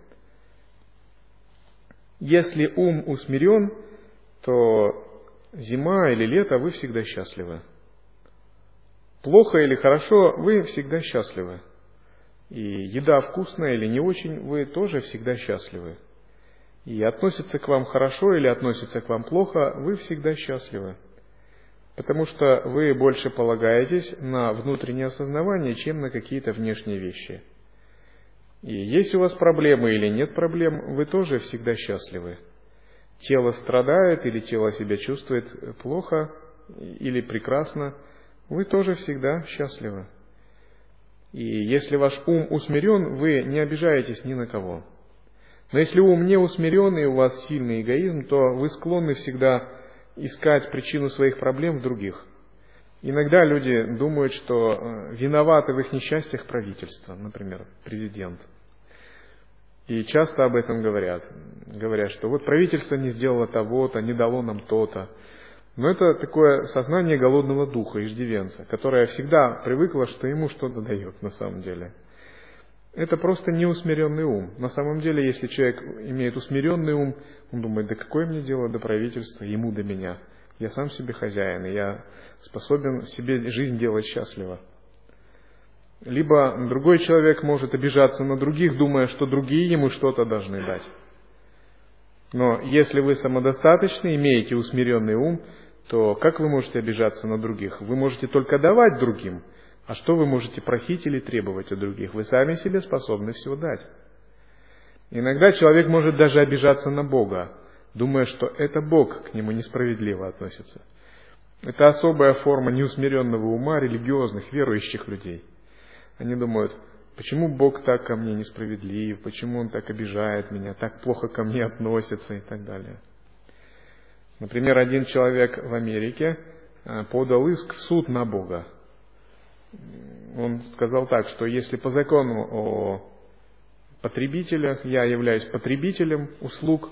Если ум усмирен, то зима или лето вы всегда счастливы. Плохо или хорошо, вы всегда счастливы. И еда вкусная или не очень, вы тоже всегда счастливы и относится к вам хорошо или относится к вам плохо, вы всегда счастливы. Потому что вы больше полагаетесь на внутреннее осознавание, чем на какие-то внешние вещи. И есть у вас проблемы или нет проблем, вы тоже всегда счастливы. Тело страдает или тело себя чувствует плохо или прекрасно, вы тоже всегда счастливы. И если ваш ум усмирен, вы не обижаетесь ни на кого. Но если ум не усмирен и у вас сильный эгоизм, то вы склонны всегда искать причину своих проблем в других. Иногда люди думают, что э, виноваты в их несчастьях правительство, например, президент. И часто об этом говорят. Говорят, что вот правительство не сделало того-то, не дало нам то-то. Но это такое сознание голодного духа, иждивенца, которое всегда привыкло, что ему что-то дает на самом деле. Это просто неусмиренный ум. На самом деле, если человек имеет усмиренный ум, он думает, да какое мне дело до правительства, ему до меня. Я сам себе хозяин, и я способен себе жизнь делать счастливо. Либо другой человек может обижаться на других, думая, что другие ему что-то должны дать. Но если вы самодостаточны, имеете усмиренный ум, то как вы можете обижаться на других? Вы можете только давать другим. А что вы можете просить или требовать от других? Вы сами себе способны все дать. Иногда человек может даже обижаться на Бога, думая, что это Бог к нему несправедливо относится. Это особая форма неусмиренного ума религиозных, верующих людей. Они думают, почему Бог так ко мне несправедлив, почему Он так обижает меня, так плохо ко мне относится и так далее. Например, один человек в Америке э, подал иск в суд на Бога. Он сказал так, что если по закону о потребителях, я являюсь потребителем услуг,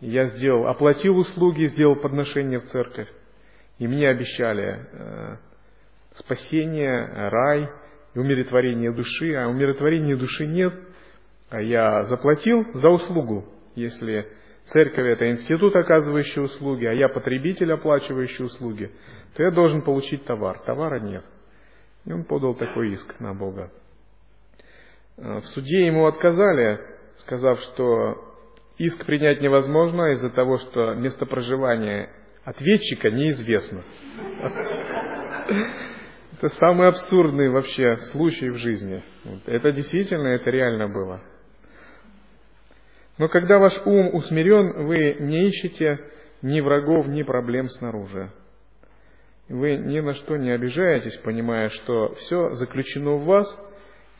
я сделал, оплатил услуги, сделал подношение в церковь, и мне обещали э, спасение, рай и умиротворение души, а умиротворения души нет, а я заплатил за услугу, если церковь это институт, оказывающий услуги, а я потребитель, оплачивающий услуги, то я должен получить товар. Товара нет. И он подал такой иск на Бога. Э, в суде ему отказали, сказав, что иск принять невозможно из-за того, что место проживания ответчика неизвестно. Это самый абсурдный вообще случай в жизни. Это действительно, это реально было. Но когда ваш ум усмирен, вы не ищете ни врагов, ни проблем снаружи. Вы ни на что не обижаетесь, понимая, что все заключено в вас,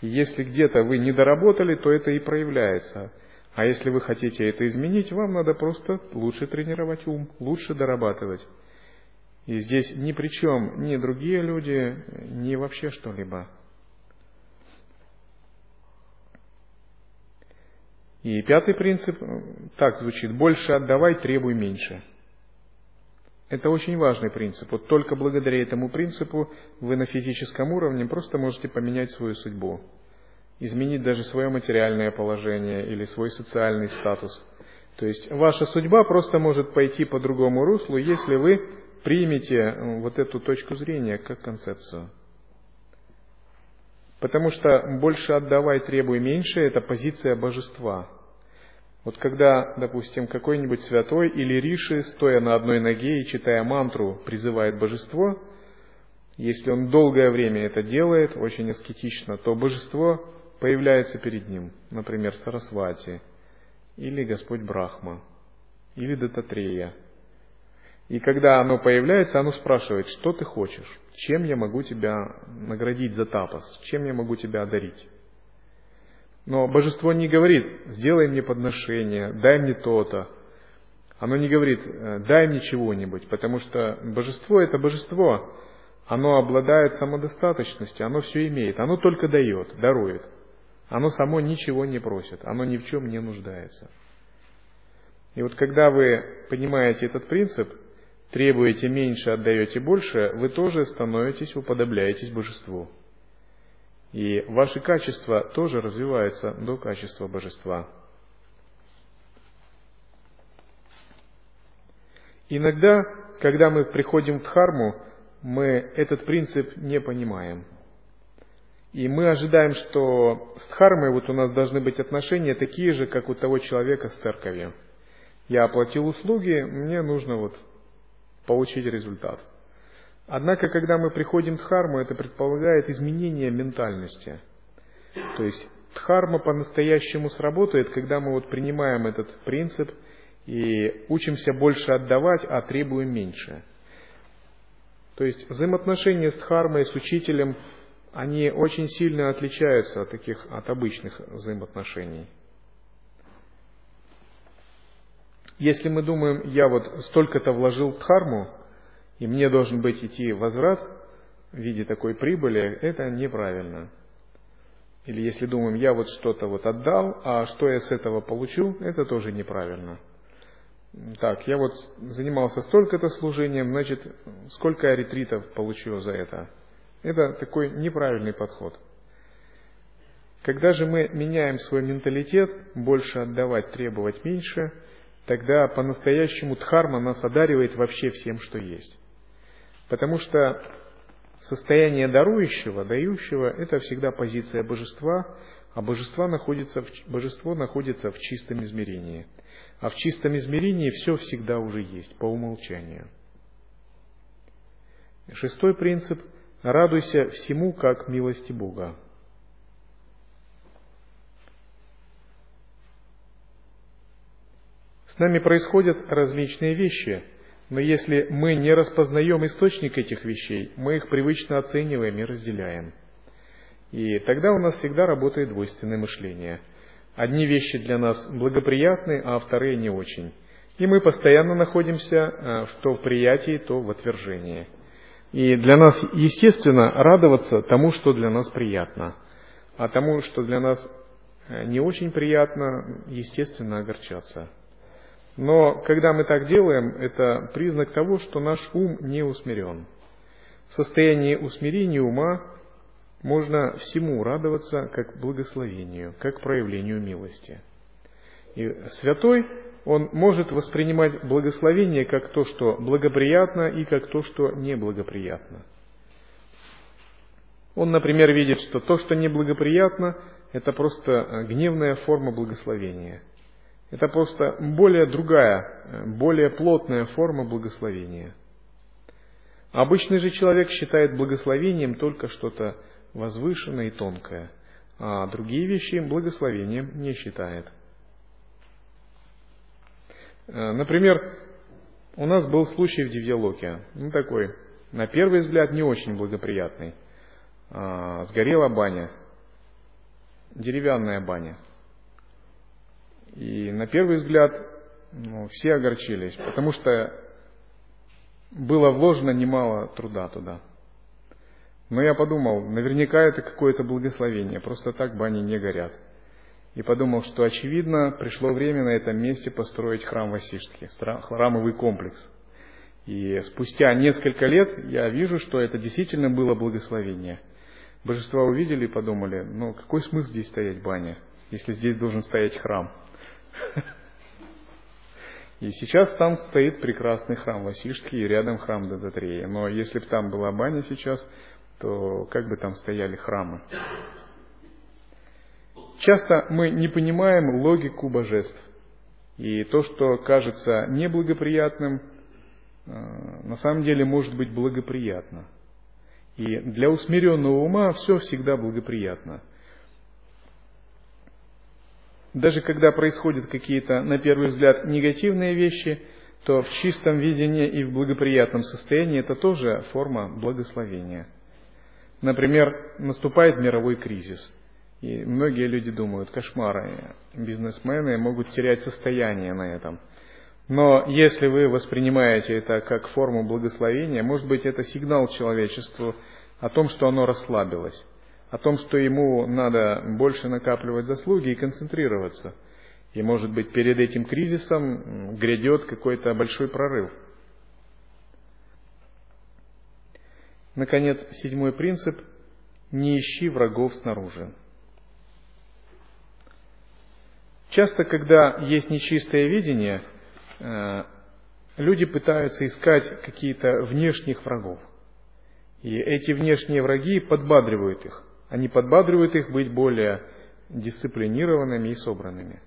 если где-то вы не доработали, то это и проявляется. А если вы хотите это изменить, вам надо просто лучше тренировать ум, лучше дорабатывать. И здесь ни при чем ни другие люди, ни вообще что-либо. И пятый принцип так звучит. Больше отдавай, требуй меньше. Это очень важный принцип. Вот только благодаря этому принципу вы на физическом уровне просто можете поменять свою судьбу, изменить даже свое материальное положение или свой социальный статус. То есть ваша судьба просто может пойти по другому руслу, если вы примете вот эту точку зрения как концепцию. Потому что больше отдавай, требуй меньше – это позиция божества – вот когда, допустим, какой-нибудь святой или риши, стоя на одной ноге и читая мантру, призывает божество, если он долгое время это делает, очень аскетично, то божество появляется перед ним, например, Сарасвати, или Господь Брахма, или Дататрея. И когда оно появляется, оно спрашивает, что ты хочешь, чем я могу тебя наградить за тапос, чем я могу тебя одарить. Но божество не говорит, сделай мне подношение, дай мне то-то. Оно не говорит, «Э, дай мне чего-нибудь, потому что божество это божество. Оно обладает самодостаточностью, оно все имеет, оно только дает, дарует. Оно само ничего не просит, оно ни в чем не нуждается. И вот когда вы понимаете этот принцип, требуете меньше, отдаете больше, вы тоже становитесь, уподобляетесь божеству. И ваши качества тоже развиваются до качества божества. Иногда, когда мы приходим в дхарму, мы этот принцип не понимаем. И мы ожидаем, что с дхармой вот у нас должны быть отношения такие же, как у того человека с церковью. Я оплатил услуги, мне нужно вот получить результат. Однако, когда мы приходим в дхарму, это предполагает изменение ментальности. То есть дхарма по-настоящему сработает, когда мы вот принимаем этот принцип и учимся больше отдавать, а требуем меньше. То есть взаимоотношения с дхармой, с учителем, они очень сильно отличаются от таких, от обычных взаимоотношений. Если мы думаем, я вот столько-то вложил в дхарму, и мне должен быть идти возврат в виде такой прибыли, это неправильно. Или если думаем, я вот что-то вот отдал, а что я с этого получу, это тоже неправильно. Так, я вот занимался столько-то служением, значит, сколько я ретритов получу за это. Это такой неправильный подход. Когда же мы меняем свой менталитет, больше отдавать, требовать меньше, тогда по-настоящему дхарма нас одаривает вообще всем, что есть. Потому что состояние дарующего, дающего, это всегда позиция божества, а божество находится в, божество находится в чистом измерении. А в чистом измерении все всегда уже есть, по умолчанию. Шестой принцип – радуйся всему, как милости Бога. С нами происходят различные вещи, но если мы не распознаем источник этих вещей, мы их привычно оцениваем и разделяем. И тогда у нас всегда работает двойственное мышление. Одни вещи для нас благоприятны, а вторые не очень. И мы постоянно находимся э, то в приятии, то в отвержении. И для нас, естественно, радоваться тому, что для нас приятно. А тому, что для нас э, не очень приятно, естественно, огорчаться. Но когда мы так делаем, это признак того, что наш ум не усмирен. В состоянии усмирения ума можно всему радоваться как благословению, как проявлению милости. И святой, он может воспринимать благословение как то, что благоприятно, и как то, что неблагоприятно. Он, например, видит, что то, что неблагоприятно, это просто гневная форма благословения – это просто более другая, более плотная форма благословения. Обычный же человек считает благословением только что-то возвышенное и тонкое, а другие вещи благословением не считает. Э, например, у нас был случай в Девьялоке, ну такой, на первый взгляд, не очень благоприятный. А, сгорела баня, деревянная баня – и на первый взгляд ну, все огорчились, потому что было вложено немало труда туда. Но я подумал, наверняка это какое-то благословение, просто так бани не горят. И подумал, что очевидно пришло время на этом месте построить храм Васиштхи, храмовый комплекс. И спустя несколько лет я вижу, что это действительно было благословение. Божества увидели и подумали, ну какой смысл здесь стоять баня, если здесь должен стоять храм. И сейчас там стоит прекрасный храм Васишки и рядом храм Дадатрея. Но если бы там была баня сейчас, то как бы там стояли храмы? Часто мы не понимаем логику божеств. И то, что кажется неблагоприятным, э, на самом деле может быть благоприятно. И для усмиренного ума все всегда благоприятно – даже когда происходят какие-то, на первый взгляд, негативные вещи, то в чистом видении и в благоприятном состоянии это тоже форма благословения. Например, наступает мировой кризис. И многие люди думают, кошмары, бизнесмены могут терять состояние на этом. Но если вы воспринимаете это как форму благословения, может быть, это сигнал человечеству о том, что оно расслабилось о том, что ему надо больше накапливать заслуги и концентрироваться. И, может быть, перед этим кризисом грядет какой-то большой прорыв. Наконец, седьмой принцип – не ищи врагов снаружи. Часто, когда есть нечистое видение, э, люди пытаются искать какие-то внешних врагов. И эти внешние враги подбадривают их. Они подбадривают их быть более дисциплинированными и собранными.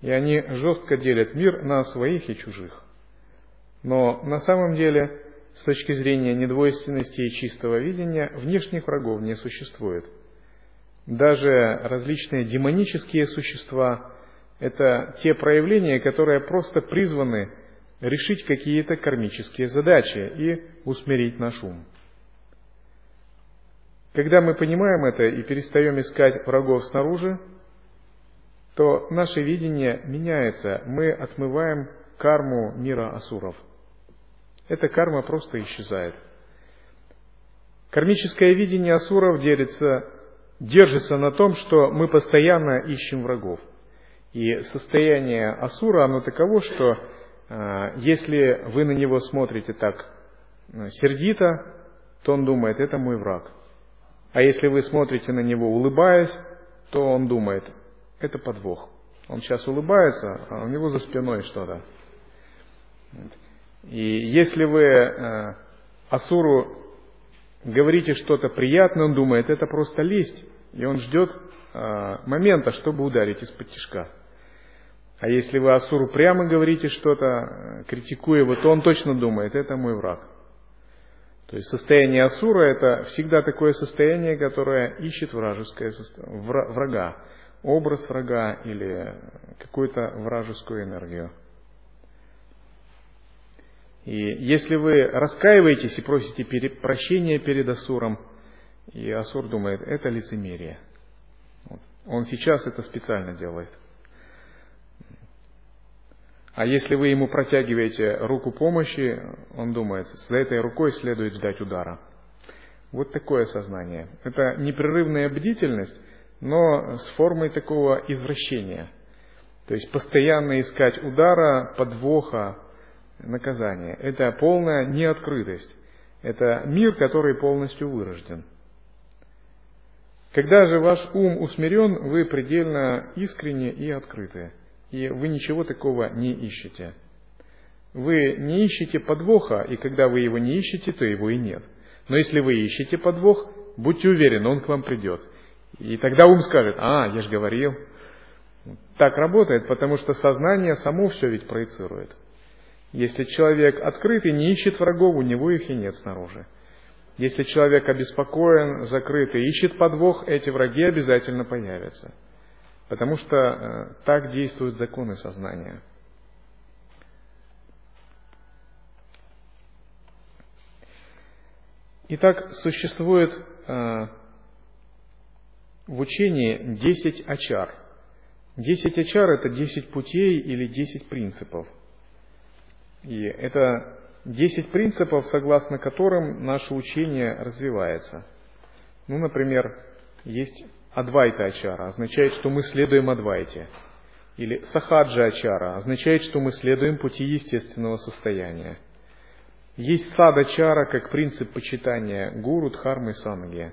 И они жестко делят мир на своих и чужих. Но на самом деле, с точки зрения недвойственности и чистого видения, внешних врагов не существует. Даже различные демонические существа – это те проявления, которые просто призваны решить какие-то кармические задачи и усмирить наш ум. Когда мы понимаем это и перестаем искать врагов снаружи, то наше видение меняется. Мы отмываем карму мира асуров. Эта карма просто исчезает. Кармическое видение асуров делится, держится на том, что мы постоянно ищем врагов. И состояние асура, оно таково, что э, если вы на него смотрите так э, сердито, то он думает, это мой враг. А если вы смотрите на него улыбаясь, то он думает, это подвох. Он сейчас улыбается, а у него за спиной что-то. И если вы э, Асуру говорите что-то приятное, он думает, это просто лесть, и он ждет э, момента, чтобы ударить из-под тяжка. А если вы Асуру прямо говорите что-то, э, критикуя его, то он точно думает, это мой враг. То есть состояние Асура это всегда такое состояние, которое ищет вражеское врага, образ врага или какую-то вражескую энергию. И если вы раскаиваетесь и просите прощения перед Асуром, и Асур думает, это лицемерие. Он сейчас это специально делает. А если вы ему протягиваете руку помощи, он думает, за этой рукой следует ждать удара. Вот такое сознание. Это непрерывная бдительность, но с формой такого извращения. То есть постоянно искать удара, подвоха, наказание. Это полная неоткрытость. Это мир, который полностью вырожден. Когда же ваш ум усмирен, вы предельно искренне и открыты. И вы ничего такого не ищете. Вы не ищете подвоха, и когда вы его не ищете, то его и нет. Но если вы ищете подвох, будьте уверены, он к вам придет. И тогда ум скажет, а, я же говорил. Так работает, потому что сознание само все ведь проецирует. Если человек открытый, не ищет врагов, у него их и нет снаружи. Если человек обеспокоен, закрытый, ищет подвох, эти враги обязательно появятся. Потому что э, так действуют законы сознания. Итак, существует э, в учении 10 ачар. 10 ачар – это 10 путей или 10 принципов – и это 10 принципов, согласно которым наше учение развивается. Ну, например, есть Адвайта Ачара, означает, что мы следуем Адвайте. Или Сахаджа Ачара, означает, что мы следуем пути естественного состояния. Есть Садачара как принцип почитания гуру, дхармы и санги.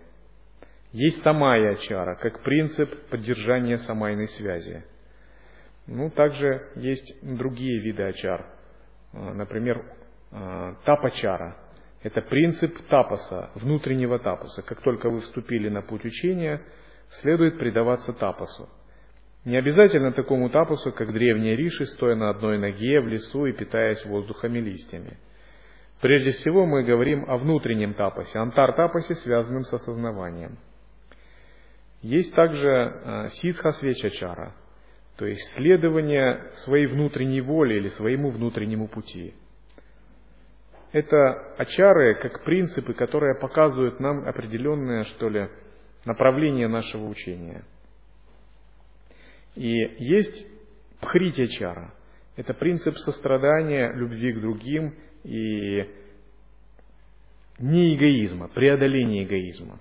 Есть Самая Ачара как принцип поддержания самайной связи. Ну, также есть другие виды ачар – а, например, а, тапачара. Это принцип тапаса, внутреннего тапаса. Как только вы вступили на путь учения, следует предаваться тапасу. Не обязательно такому тапасу, как древние риши, стоя на одной ноге в лесу и питаясь воздухом и листьями. Прежде всего мы говорим о внутреннем тапасе, антар-тапасе, связанном с осознаванием. Есть также а, ситха свечачара – то есть следование своей внутренней воле или своему внутреннему пути. Это ачары как принципы, которые показывают нам определенное, что ли, направление нашего учения. И есть пхритячара. Это принцип сострадания, любви к другим и не эгоизма, преодоления эгоизма.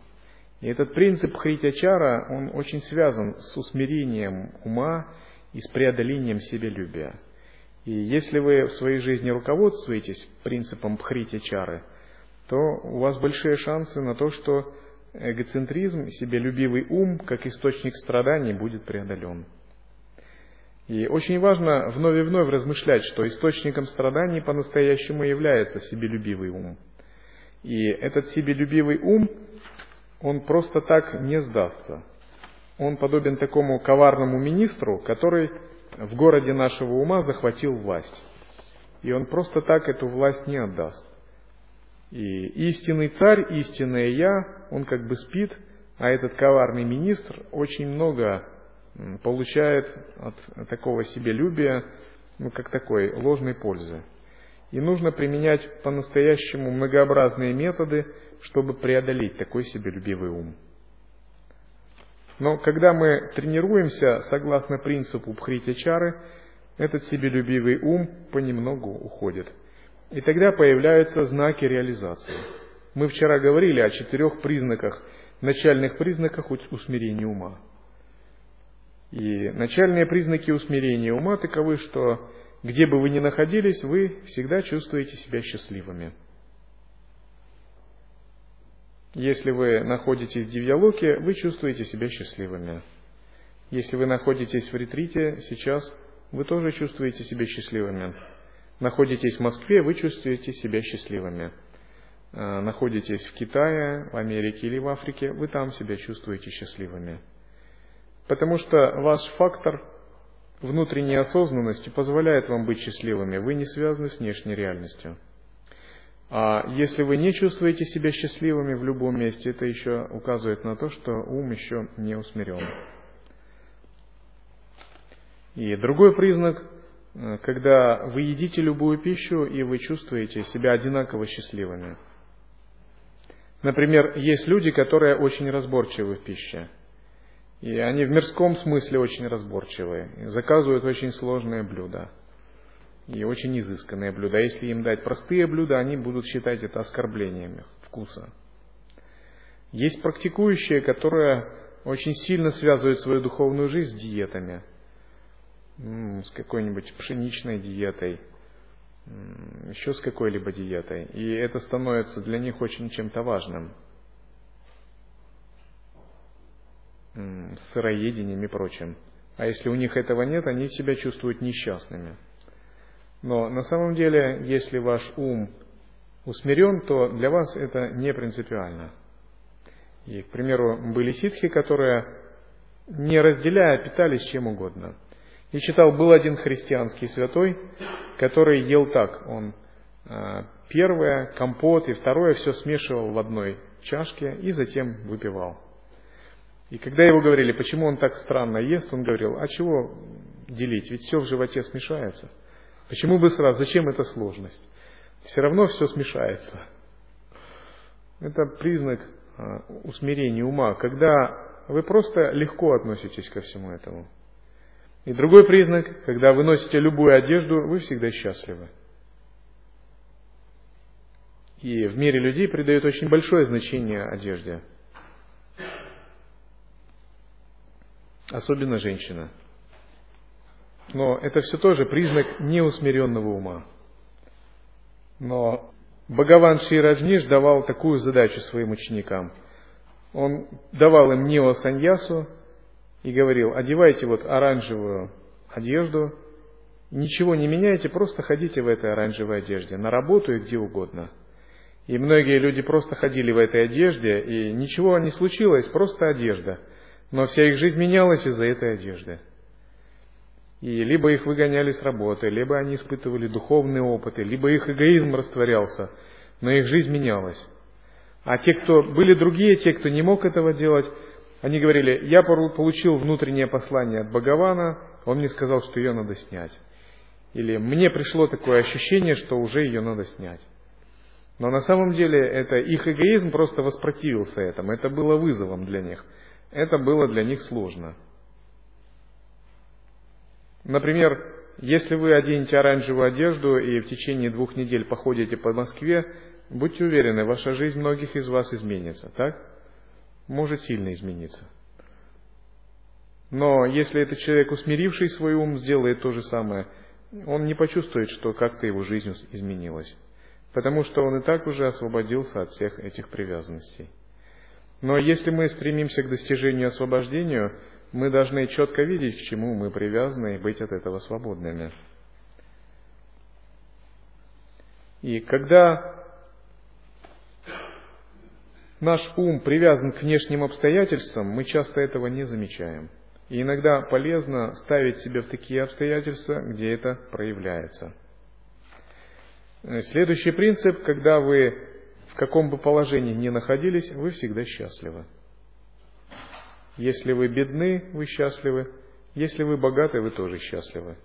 И этот принцип хритячара, он очень связан с усмирением ума и с преодолением себелюбия. И если вы в своей жизни руководствуетесь принципом пхрити-чары, то у вас большие шансы на то, что эгоцентризм, себелюбивый ум, как источник страданий, будет преодолен. И очень важно вновь и вновь размышлять, что источником страданий по-настоящему является себелюбивый ум. И этот себелюбивый ум, он просто так не сдастся он подобен такому коварному министру, который в городе нашего ума захватил власть. И он просто так эту власть не отдаст. И истинный царь, истинное я, он как бы спит, а этот коварный министр очень много получает от такого себелюбия, ну, как такой ложной пользы. И нужно применять по-настоящему многообразные методы, чтобы преодолеть такой себелюбивый ум. Но когда мы тренируемся согласно принципу Бхрити-чары, этот себелюбивый ум понемногу уходит. И тогда появляются знаки реализации. Мы вчера говорили о четырех признаках, начальных признаках усмирения ума. И начальные признаки усмирения ума таковы, что где бы вы ни находились, вы всегда чувствуете себя счастливыми. Если вы находитесь в Дивьялоке, вы чувствуете себя счастливыми. Если вы находитесь в ретрите сейчас, вы тоже чувствуете себя счастливыми. Находитесь в Москве, вы чувствуете себя счастливыми. А, находитесь в Китае, в Америке или в Африке, вы там себя чувствуете счастливыми. Потому что ваш фактор внутренней осознанности позволяет вам быть счастливыми. Вы не связаны с внешней реальностью. А если вы не чувствуете себя счастливыми в любом месте, это еще указывает на то, что ум еще не усмирен. И другой признак, э, когда вы едите любую пищу и вы чувствуете себя одинаково счастливыми. Например, есть люди, которые очень разборчивы в пище. И они в мирском смысле очень разборчивые. Заказывают очень сложные блюда. И очень изысканные блюда. Если им дать простые блюда, они будут считать это оскорблением вкуса. Есть практикующие, которые очень сильно связывают свою духовную жизнь с диетами. С какой-нибудь пшеничной диетой, еще с какой-либо диетой. И это становится для них очень чем-то важным. с сыроедением и прочим. А если у них этого нет, они себя чувствуют несчастными. Но на самом деле, если ваш ум усмирен, то для вас это не принципиально. И, к примеру, были ситхи, которые, не разделяя, питались чем угодно. И читал, был один христианский святой, который ел так. Он а, первое, компот и второе все смешивал в одной чашке и затем выпивал. И когда его говорили, почему он так странно ест, он говорил, а чего делить, ведь все в животе смешается. Почему бы сразу, зачем эта сложность? Все равно все смешается. Это признак а, усмирения ума, когда вы просто легко относитесь ко всему этому. И другой признак, когда вы носите любую одежду, вы всегда счастливы. И в мире людей придают очень большое значение одежде. особенно женщина. Но это все тоже признак неусмиренного ума. Но Бхагаван Шри давал такую задачу своим ученикам. Он давал им нео саньясу и говорил, одевайте вот оранжевую одежду, ничего не меняйте, просто ходите в этой оранжевой одежде, на работу и где угодно. И многие люди просто ходили в этой одежде, и ничего не случилось, просто одежда – но вся их жизнь менялась из-за этой одежды. И либо их выгоняли с работы, либо они испытывали духовные опыты, либо их эгоизм растворялся, но их жизнь менялась. А те, кто были другие, те, кто не мог этого делать, они говорили, я получил внутреннее послание от Бхагавана, он мне сказал, что ее надо снять. Или мне пришло такое ощущение, что уже ее надо снять. Но на самом деле это их эгоизм просто воспротивился этому, это было вызовом для них – это было для них сложно. Например, если вы оденете оранжевую одежду и в течение двух недель походите по Москве, будьте уверены, ваша жизнь многих из вас изменится, так? Может сильно измениться. Но если этот человек, усмиривший свой ум, сделает то же самое, он не почувствует, что как-то его жизнь изменилась. Потому что он и так уже освободился от всех этих привязанностей. Но если мы стремимся к достижению освобождения, мы должны четко видеть, к чему мы привязаны, и быть от этого свободными. И когда наш ум привязан к внешним обстоятельствам, мы часто этого не замечаем. И иногда полезно ставить себя в такие обстоятельства, где это проявляется. Следующий принцип, когда вы каком бы положении ни находились, вы всегда счастливы. Если вы бедны, вы счастливы. Если вы богаты, вы тоже счастливы.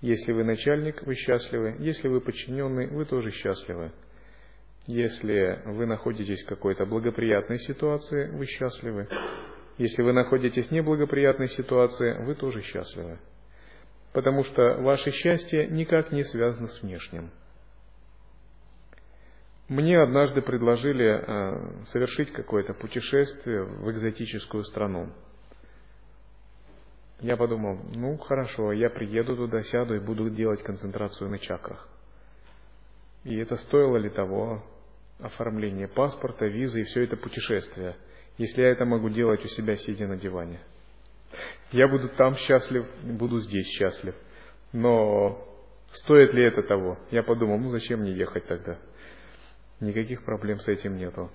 Если вы начальник, вы счастливы. Если вы подчиненный, вы тоже счастливы. Если вы находитесь в какой-то благоприятной ситуации, вы счастливы. Если вы находитесь в неблагоприятной ситуации, вы тоже счастливы. Потому что ваше счастье никак не связано с внешним. Мне однажды предложили э, совершить какое-то путешествие в экзотическую страну. Я подумал, ну хорошо, я приеду туда, сяду и буду делать концентрацию на чакрах. И это стоило ли того оформление паспорта, визы и все это путешествие – если я это могу делать у себя, сидя на диване. Я буду там счастлив, буду здесь счастлив. Но стоит ли это того? Я подумал, ну зачем мне ехать тогда? Никаких проблем с этим нету.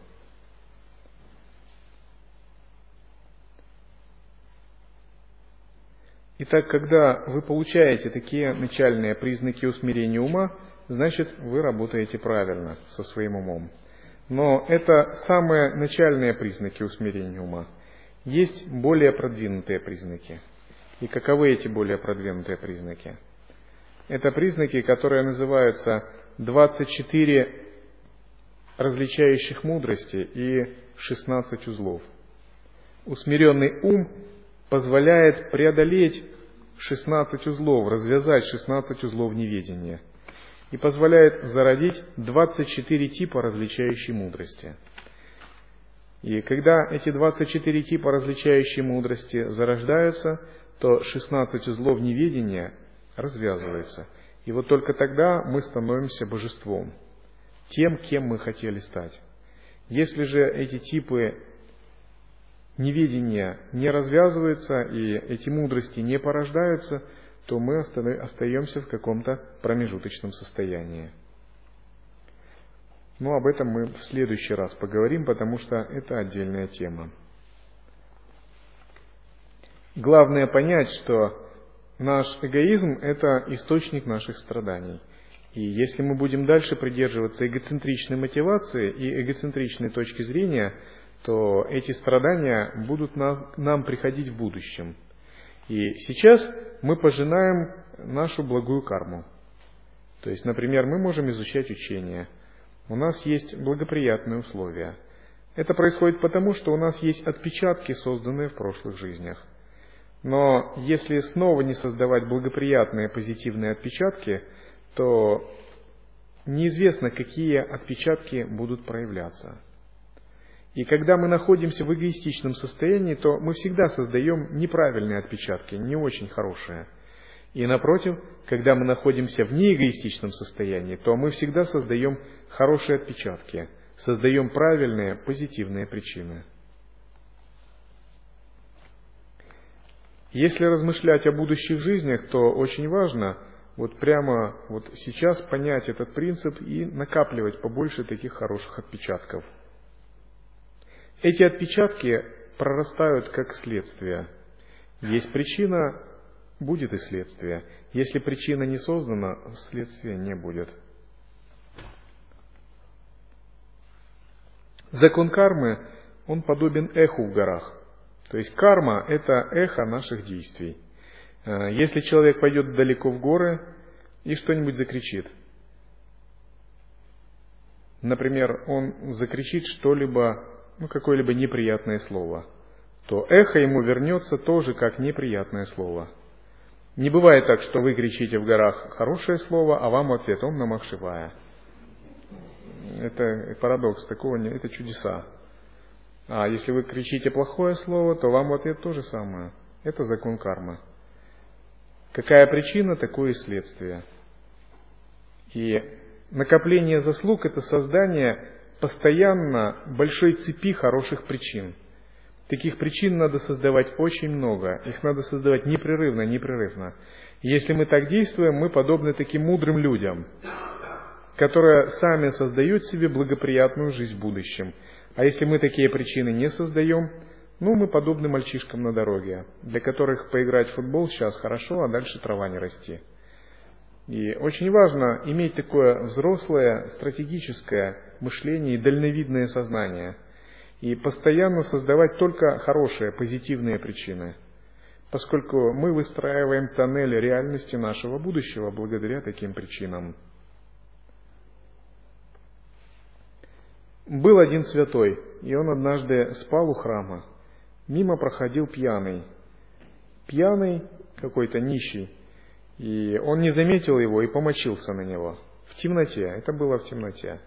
Итак, когда вы получаете такие начальные признаки усмирения ума, значит вы работаете правильно со своим умом. Но это самые начальные признаки усмирения ума. Есть более продвинутые признаки. И каковы эти более продвинутые признаки? Это признаки, которые называются 24 различающих мудрости и 16 узлов. Усмиренный ум позволяет преодолеть 16 узлов, развязать 16 узлов неведения – и позволяет зародить 24 типа различающей мудрости. И когда эти 24 типа различающей мудрости зарождаются, то 16 узлов неведения развязывается. И вот только тогда мы становимся божеством, тем, кем мы хотели стать. Если же эти типы неведения не развязываются и эти мудрости не порождаются – то мы остаемся в каком-то промежуточном состоянии. Но об этом мы в следующий раз поговорим, потому что это отдельная тема. Главное понять, что наш эгоизм – это источник наших страданий. И если мы будем дальше придерживаться эгоцентричной мотивации и эгоцентричной точки зрения, то эти страдания будут нам приходить в будущем – и сейчас мы пожинаем нашу благую карму. То есть, например, мы можем изучать учение. У нас есть благоприятные условия. Это происходит потому, что у нас есть отпечатки, созданные в прошлых жизнях. Но если снова не создавать благоприятные позитивные отпечатки, то неизвестно, какие отпечатки будут проявляться. И когда мы находимся в эгоистичном состоянии, то мы всегда создаем неправильные отпечатки, не очень хорошие. И напротив, когда мы находимся в неэгоистичном состоянии, то мы всегда создаем хорошие отпечатки, создаем правильные, позитивные причины. Если размышлять о будущих жизнях, то очень важно вот прямо вот сейчас понять этот принцип и накапливать побольше таких хороших отпечатков – эти отпечатки прорастают как следствие. Есть причина, будет и следствие. Если причина не создана, следствия не будет. Закон кармы, он подобен эху в горах. То есть карма – это эхо наших действий. Э, если человек пойдет далеко в горы и что-нибудь закричит, например, он закричит что-либо ну, какое-либо неприятное слово, то эхо ему вернется тоже как неприятное слово. Не бывает так, что вы кричите в горах хорошее слово, а вам ответ «Ом намах шивая». Это парадокс, такого не, это чудеса. А если вы кричите плохое слово, то вам в ответ то же самое. Это закон кармы. Какая причина, такое и следствие. И накопление заслуг – это создание постоянно большой цепи хороших причин. Таких причин надо создавать очень много, их надо создавать непрерывно, непрерывно. Если мы так действуем, мы подобны таким мудрым людям, которые сами создают себе благоприятную жизнь в будущем. А если мы такие причины не создаем, ну, мы подобны мальчишкам на дороге, для которых поиграть в футбол сейчас хорошо, а дальше трава не расти. И очень важно иметь такое взрослое, стратегическое мышление и дальновидное сознание. И постоянно создавать только хорошие, позитивные причины. поскольку мы выстраиваем тоннель реальности нашего будущего благодаря таким причинам. Был один святой, и он однажды спал у храма. Мимо проходил пьяный. Пьяный, какой-то нищий. И он не заметил его и помочился на него. В темноте. Это было в темноте.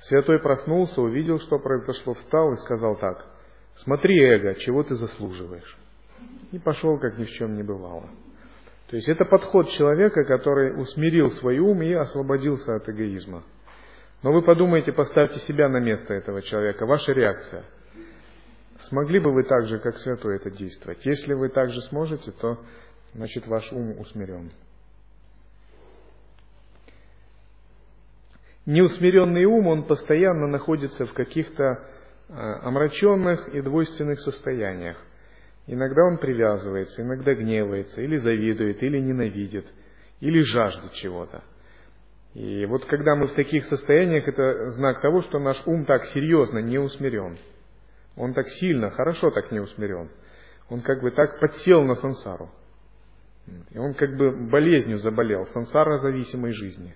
Святой проснулся, увидел, что произошло, встал и сказал так. Смотри, эго, чего ты заслуживаешь? И пошел, как ни в чем не бывало. То есть это подход человека, который усмирил свой ум и освободился от эгоизма. Но вы подумайте, поставьте себя на место этого человека, ваша реакция. Смогли бы вы так же, как святой, это действовать? Если вы так же сможете, то значит ваш ум усмирен. Неусмиренный ум, он постоянно находится в каких-то а, омраченных и двойственных состояниях. Иногда он привязывается, иногда гневается, или завидует, или ненавидит, или жаждет чего-то. И вот когда мы в таких состояниях, это знак того, что наш ум так серьезно не усмирен. Он так сильно, хорошо так не усмирен. Он как бы так подсел на сансару. И он как бы болезнью заболел, сансара зависимой жизни.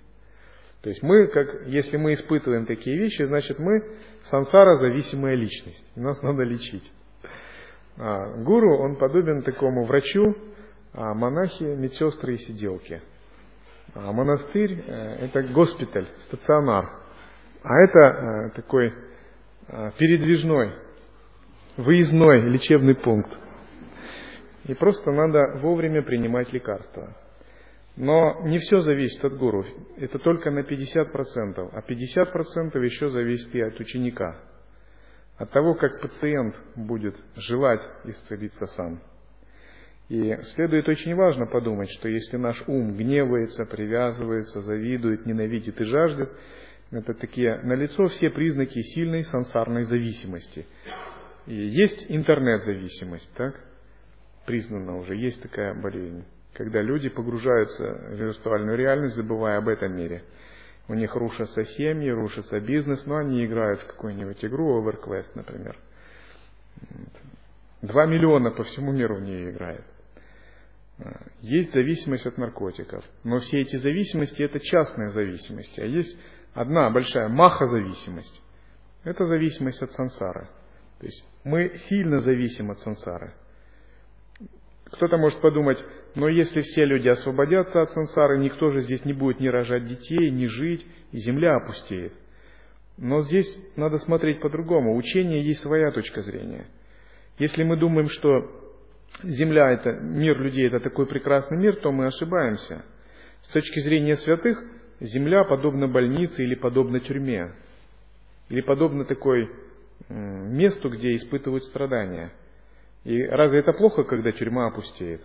То есть мы, как, если мы испытываем такие вещи, значит мы сансара зависимая личность. И нас надо лечить. А, гуру, он подобен такому врачу, а монахи, медсестры и сиделки. А монастырь э, – это госпиталь, стационар. А это э, такой э, передвижной, выездной лечебный пункт. И просто надо вовремя принимать лекарства. Но не все зависит от гуру. Это только на 50%. А 50% еще зависит и от ученика. От того, как пациент будет желать исцелиться сам. И следует очень важно подумать, что если наш ум гневается, привязывается, завидует, ненавидит и жаждет, это такие налицо все признаки сильной сансарной зависимости. И есть интернет-зависимость, так? Признана уже, есть такая болезнь, когда люди погружаются в виртуальную реальность, забывая об этом мире. У них рушатся семьи, рушится бизнес, но они играют в какую-нибудь игру, Overquest, например. Два миллиона по всему миру в нее играет. Есть зависимость от наркотиков, но все эти зависимости это частная зависимость, а есть одна большая маха-зависимость. Это зависимость от сансары. То есть мы сильно зависим от сансары. Кто-то может подумать, но если все люди освободятся от сансары, никто же здесь не будет ни рожать детей, ни жить, и земля опустеет. Но здесь надо смотреть по-другому. Учение есть своя точка зрения. Если мы думаем, что Земля это, мир людей это такой прекрасный мир, то мы ошибаемся. С точки зрения святых, Земля подобна больнице или подобна тюрьме. Или подобна такой месту, где испытывают страдания. И разве это плохо, когда тюрьма опустеет?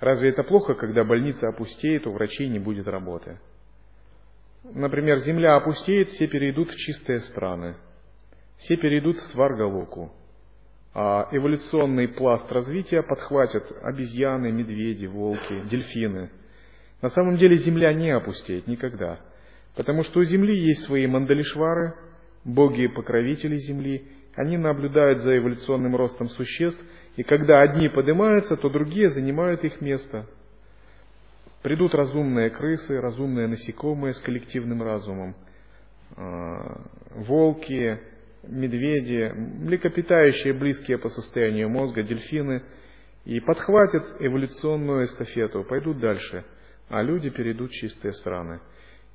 Разве это плохо, когда больница опустеет, у врачей не будет работы? Например, земля опустеет, все перейдут в чистые страны. Все перейдут в Сваргалоку. А эволюционный пласт развития подхватят обезьяны, медведи, волки, дельфины. На самом деле Земля не опустеет никогда, потому что у Земли есть свои мандалишвары, боги-покровители Земли, они наблюдают за эволюционным ростом существ, и когда одни поднимаются, то другие занимают их место. Придут разумные крысы, разумные насекомые с коллективным разумом, а, волки, медведи, млекопитающие, близкие по состоянию мозга, дельфины, и подхватят эволюционную эстафету, пойдут дальше, а люди перейдут в чистые страны.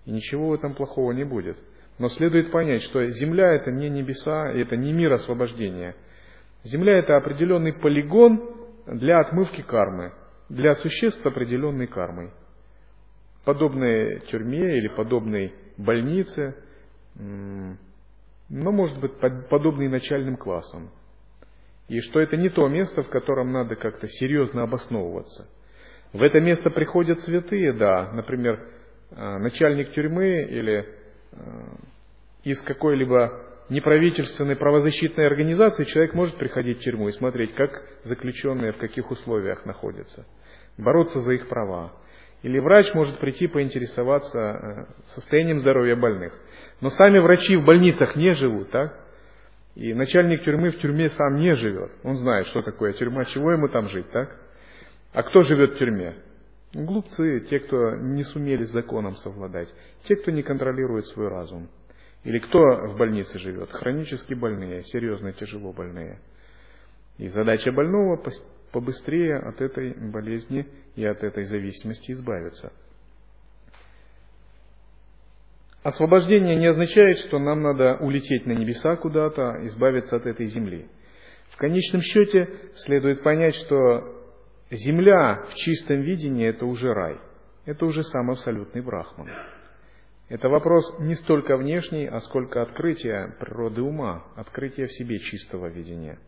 И ничего в этом плохого не будет. Но следует понять, что Земля это не небеса, это не мир освобождения. Земля это определенный полигон для отмывки кармы, для существ с определенной кармой. Подобной тюрьме или подобной больнице, но может быть подобный начальным классам. И что это не то место, в котором надо как-то серьезно обосновываться. В это место приходят святые, да, например, э, начальник тюрьмы или из какой-либо неправительственной правозащитной организации человек может приходить в тюрьму и смотреть, как заключенные в каких условиях находятся, бороться за их права. Или врач может прийти поинтересоваться э, состоянием здоровья больных. Но сами врачи в больницах не живут, так? И начальник тюрьмы в тюрьме сам не живет. Он знает, что такое тюрьма, чего ему там жить, так? А кто живет в тюрьме? Глупцы, те, кто не сумели с законом совладать, те, кто не контролирует свой разум. Или кто в больнице живет? Хронически больные, серьезно тяжело больные. И задача больного побыстрее от этой болезни и от этой зависимости избавиться. Освобождение не означает, что нам надо улететь на небеса куда-то, избавиться от этой земли. В конечном счете следует понять, что земля в чистом видении – это уже рай. Это уже сам абсолютный брахман. Это вопрос не столько внешний, а сколько открытия природы ума, открытия в себе чистого видения.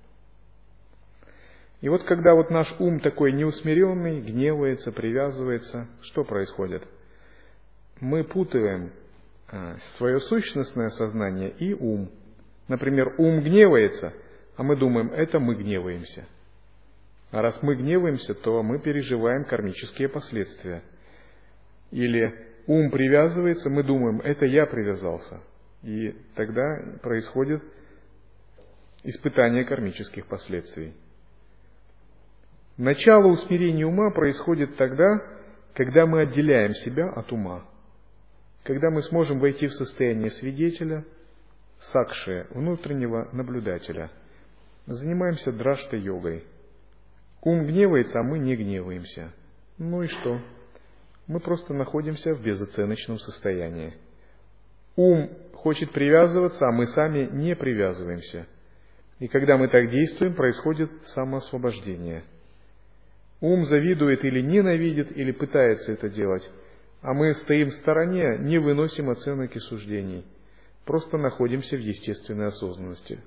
И вот когда вот наш ум такой неусмиренный, гневается, привязывается, что происходит? Мы путаем а, свое сущностное сознание и ум. Например, ум гневается, а мы думаем, это мы гневаемся. А раз мы гневаемся, то мы переживаем кармические последствия. Или ум привязывается, мы думаем, это я привязался. И тогда происходит испытание кармических последствий. Начало усмирения ума происходит тогда, когда мы отделяем себя от ума когда мы сможем войти в состояние свидетеля, сакши, внутреннего наблюдателя. Занимаемся драшта-йогой. Ум гневается, а мы не гневаемся. Ну и что? Мы просто находимся в безоценочном состоянии. Ум хочет привязываться, а мы сами не привязываемся. И когда мы так действуем, происходит самоосвобождение. Ум завидует или ненавидит, или пытается это делать, а мы стоим в стороне, не выносим оценок и суждений, просто находимся в естественной осознанности.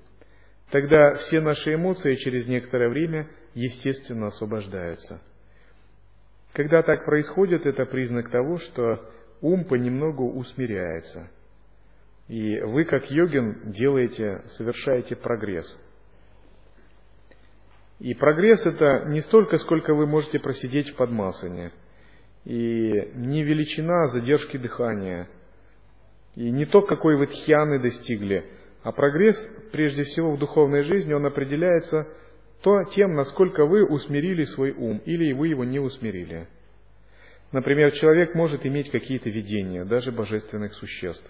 Тогда все наши эмоции через некоторое время естественно освобождаются. Когда так происходит, это признак того, что ум понемногу усмиряется. И вы, как йогин, делаете, совершаете прогресс. И прогресс это не столько, сколько вы можете просидеть в подмасане – и не величина задержки дыхания, и не то, какой вы тхьяны достигли, а прогресс, прежде всего, в духовной жизни, он определяется то, тем, насколько вы усмирили свой ум, или вы его не усмирили. Например, человек может иметь какие-то видения, даже божественных существ.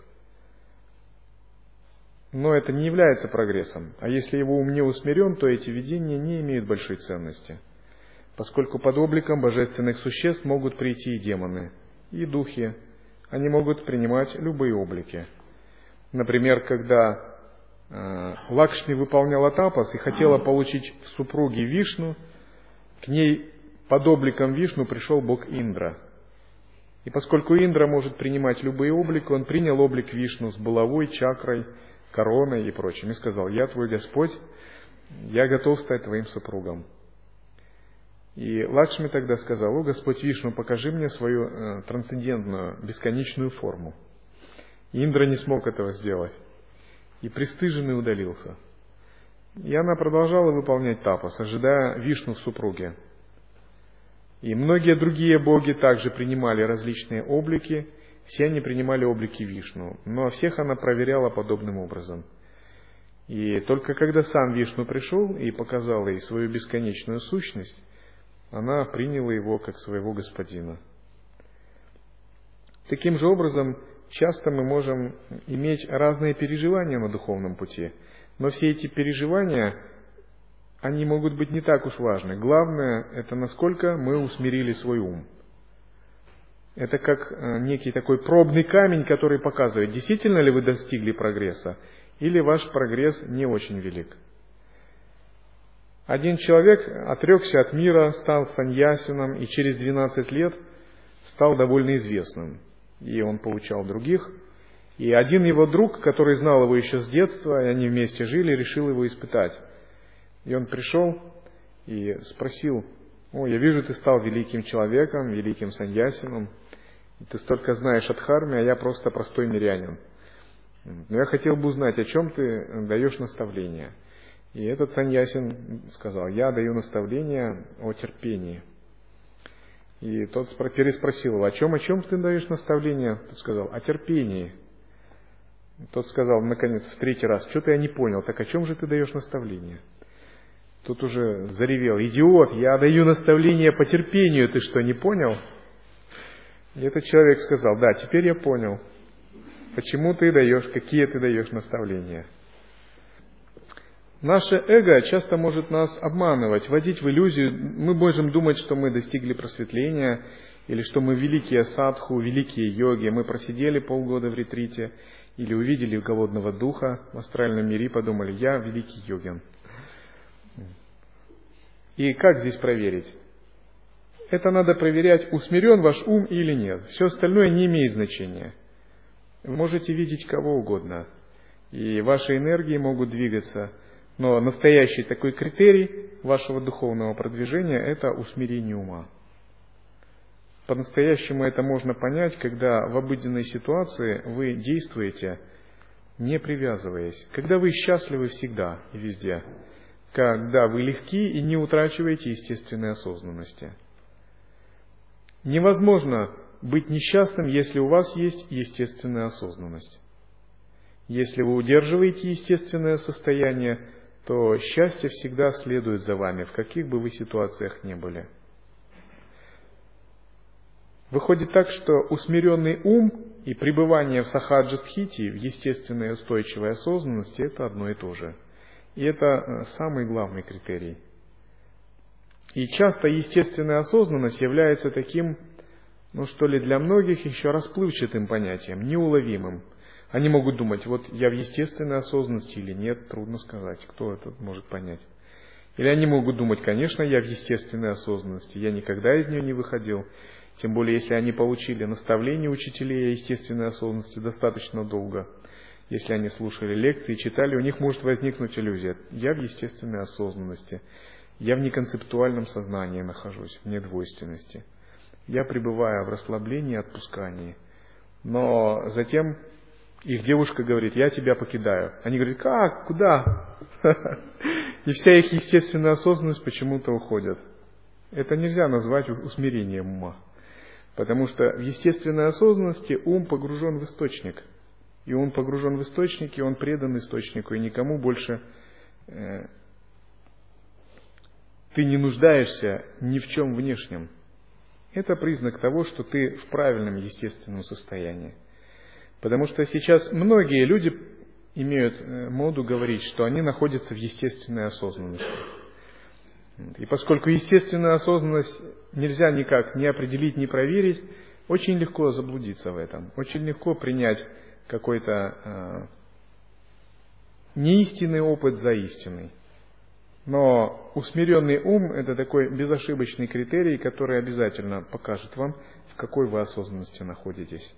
Но это не является прогрессом. А если его ум не усмирен, то эти видения не имеют большой ценности – поскольку под обликом божественных существ могут прийти и демоны, и духи. Они могут принимать любые облики. Например, когда Лакшми выполняла тапас и хотела получить в супруге Вишну, к ней под обликом Вишну пришел бог Индра. И поскольку Индра может принимать любые облики, он принял облик Вишну с булавой, чакрой, короной и прочим. И сказал, я твой Господь, я готов стать твоим супругом. И Лакшми тогда сказал, о Господь Вишну, покажи мне свою э, трансцендентную, бесконечную форму. И Индра не смог этого сделать. И пристыженный удалился. И она продолжала выполнять тапас, ожидая Вишну в супруге. И многие другие боги также принимали различные облики, все они принимали облики Вишну, но всех она проверяла подобным образом. И только когда сам Вишну пришел и показал ей свою бесконечную сущность, она приняла его как своего господина. Таким же образом, часто мы можем иметь разные переживания на духовном пути, но все эти переживания, они могут быть не так уж важны. Главное, это насколько мы усмирили свой ум. Это как э, некий такой пробный камень, который показывает, действительно ли вы достигли прогресса, или ваш прогресс не очень велик. Один человек отрекся от мира, стал саньясином и через 12 лет стал довольно известным. И он получал других. И один его друг, который знал его еще с детства, и они вместе жили, решил его испытать. И он пришел и спросил, «О, я вижу, ты стал великим человеком, великим саньясином, ты столько знаешь от харми, а я просто простой мирянин. Но я хотел бы узнать, о чем ты даешь наставление». И этот саньясин сказал, я даю наставление о терпении. И тот переспросил его, о чем, о чем ты даешь наставление? Тот сказал, о терпении. Тот сказал, наконец, в третий раз, что-то я не понял, так о чем же ты даешь наставление? Тут уже заревел, идиот, я даю наставление по терпению, ты что, не понял? И этот человек сказал, да, теперь я понял, почему ты даешь, какие ты даешь наставления. Наше эго часто может нас обманывать, вводить в иллюзию. Мы можем думать, что мы достигли просветления, или что мы великие садху, великие йоги, мы просидели полгода в ретрите, или увидели голодного духа в астральном мире и подумали, я великий йогин. И как здесь проверить? Это надо проверять, усмирен ваш ум или нет. Все остальное не имеет значения. Вы можете видеть кого угодно, и ваши энергии могут двигаться, но настоящий такой критерий вашего духовного продвижения – это усмирение ума. По-настоящему это можно понять, когда в обыденной ситуации вы действуете, не привязываясь, когда вы счастливы всегда и везде, когда вы легки и не утрачиваете естественной осознанности. Невозможно быть несчастным, если у вас есть естественная осознанность. Если вы удерживаете естественное состояние, то счастье всегда следует за вами, в каких бы вы ситуациях ни были. Выходит так, что усмиренный ум и пребывание в сахаджастхити, в естественной устойчивой осознанности, это одно и то же. И это э, самый главный критерий. И часто естественная осознанность является таким, ну что ли, для многих еще расплывчатым понятием, неуловимым. Они могут думать, вот я в естественной осознанности или нет, трудно сказать, кто это может понять. Или они могут думать, конечно, я в естественной осознанности, я никогда из нее не выходил. Тем более, если они получили наставление учителей о естественной осознанности достаточно долго, если они слушали лекции, читали, у них может возникнуть иллюзия. Я в естественной осознанности. Я в неконцептуальном сознании нахожусь, в недвойственности. Я пребываю в расслаблении и отпускании. Но затем их девушка говорит, я тебя покидаю. Они говорят, как, куда? И вся их естественная осознанность почему-то уходит. Это нельзя назвать усмирением ума. Потому что в естественной осознанности ум погружен в источник. И он погружен в источник, и он предан источнику, и никому больше э, ты не нуждаешься ни в чем внешнем. Это признак того, что ты в правильном естественном состоянии. Потому что сейчас многие люди имеют э, моду говорить, что они находятся в естественной осознанности. И поскольку естественную осознанность нельзя никак ни определить, ни проверить, очень легко заблудиться в этом, очень легко принять какой-то э, неистинный опыт за истинный. Но усмиренный ум – это такой безошибочный критерий, который обязательно покажет вам, в какой вы осознанности находитесь.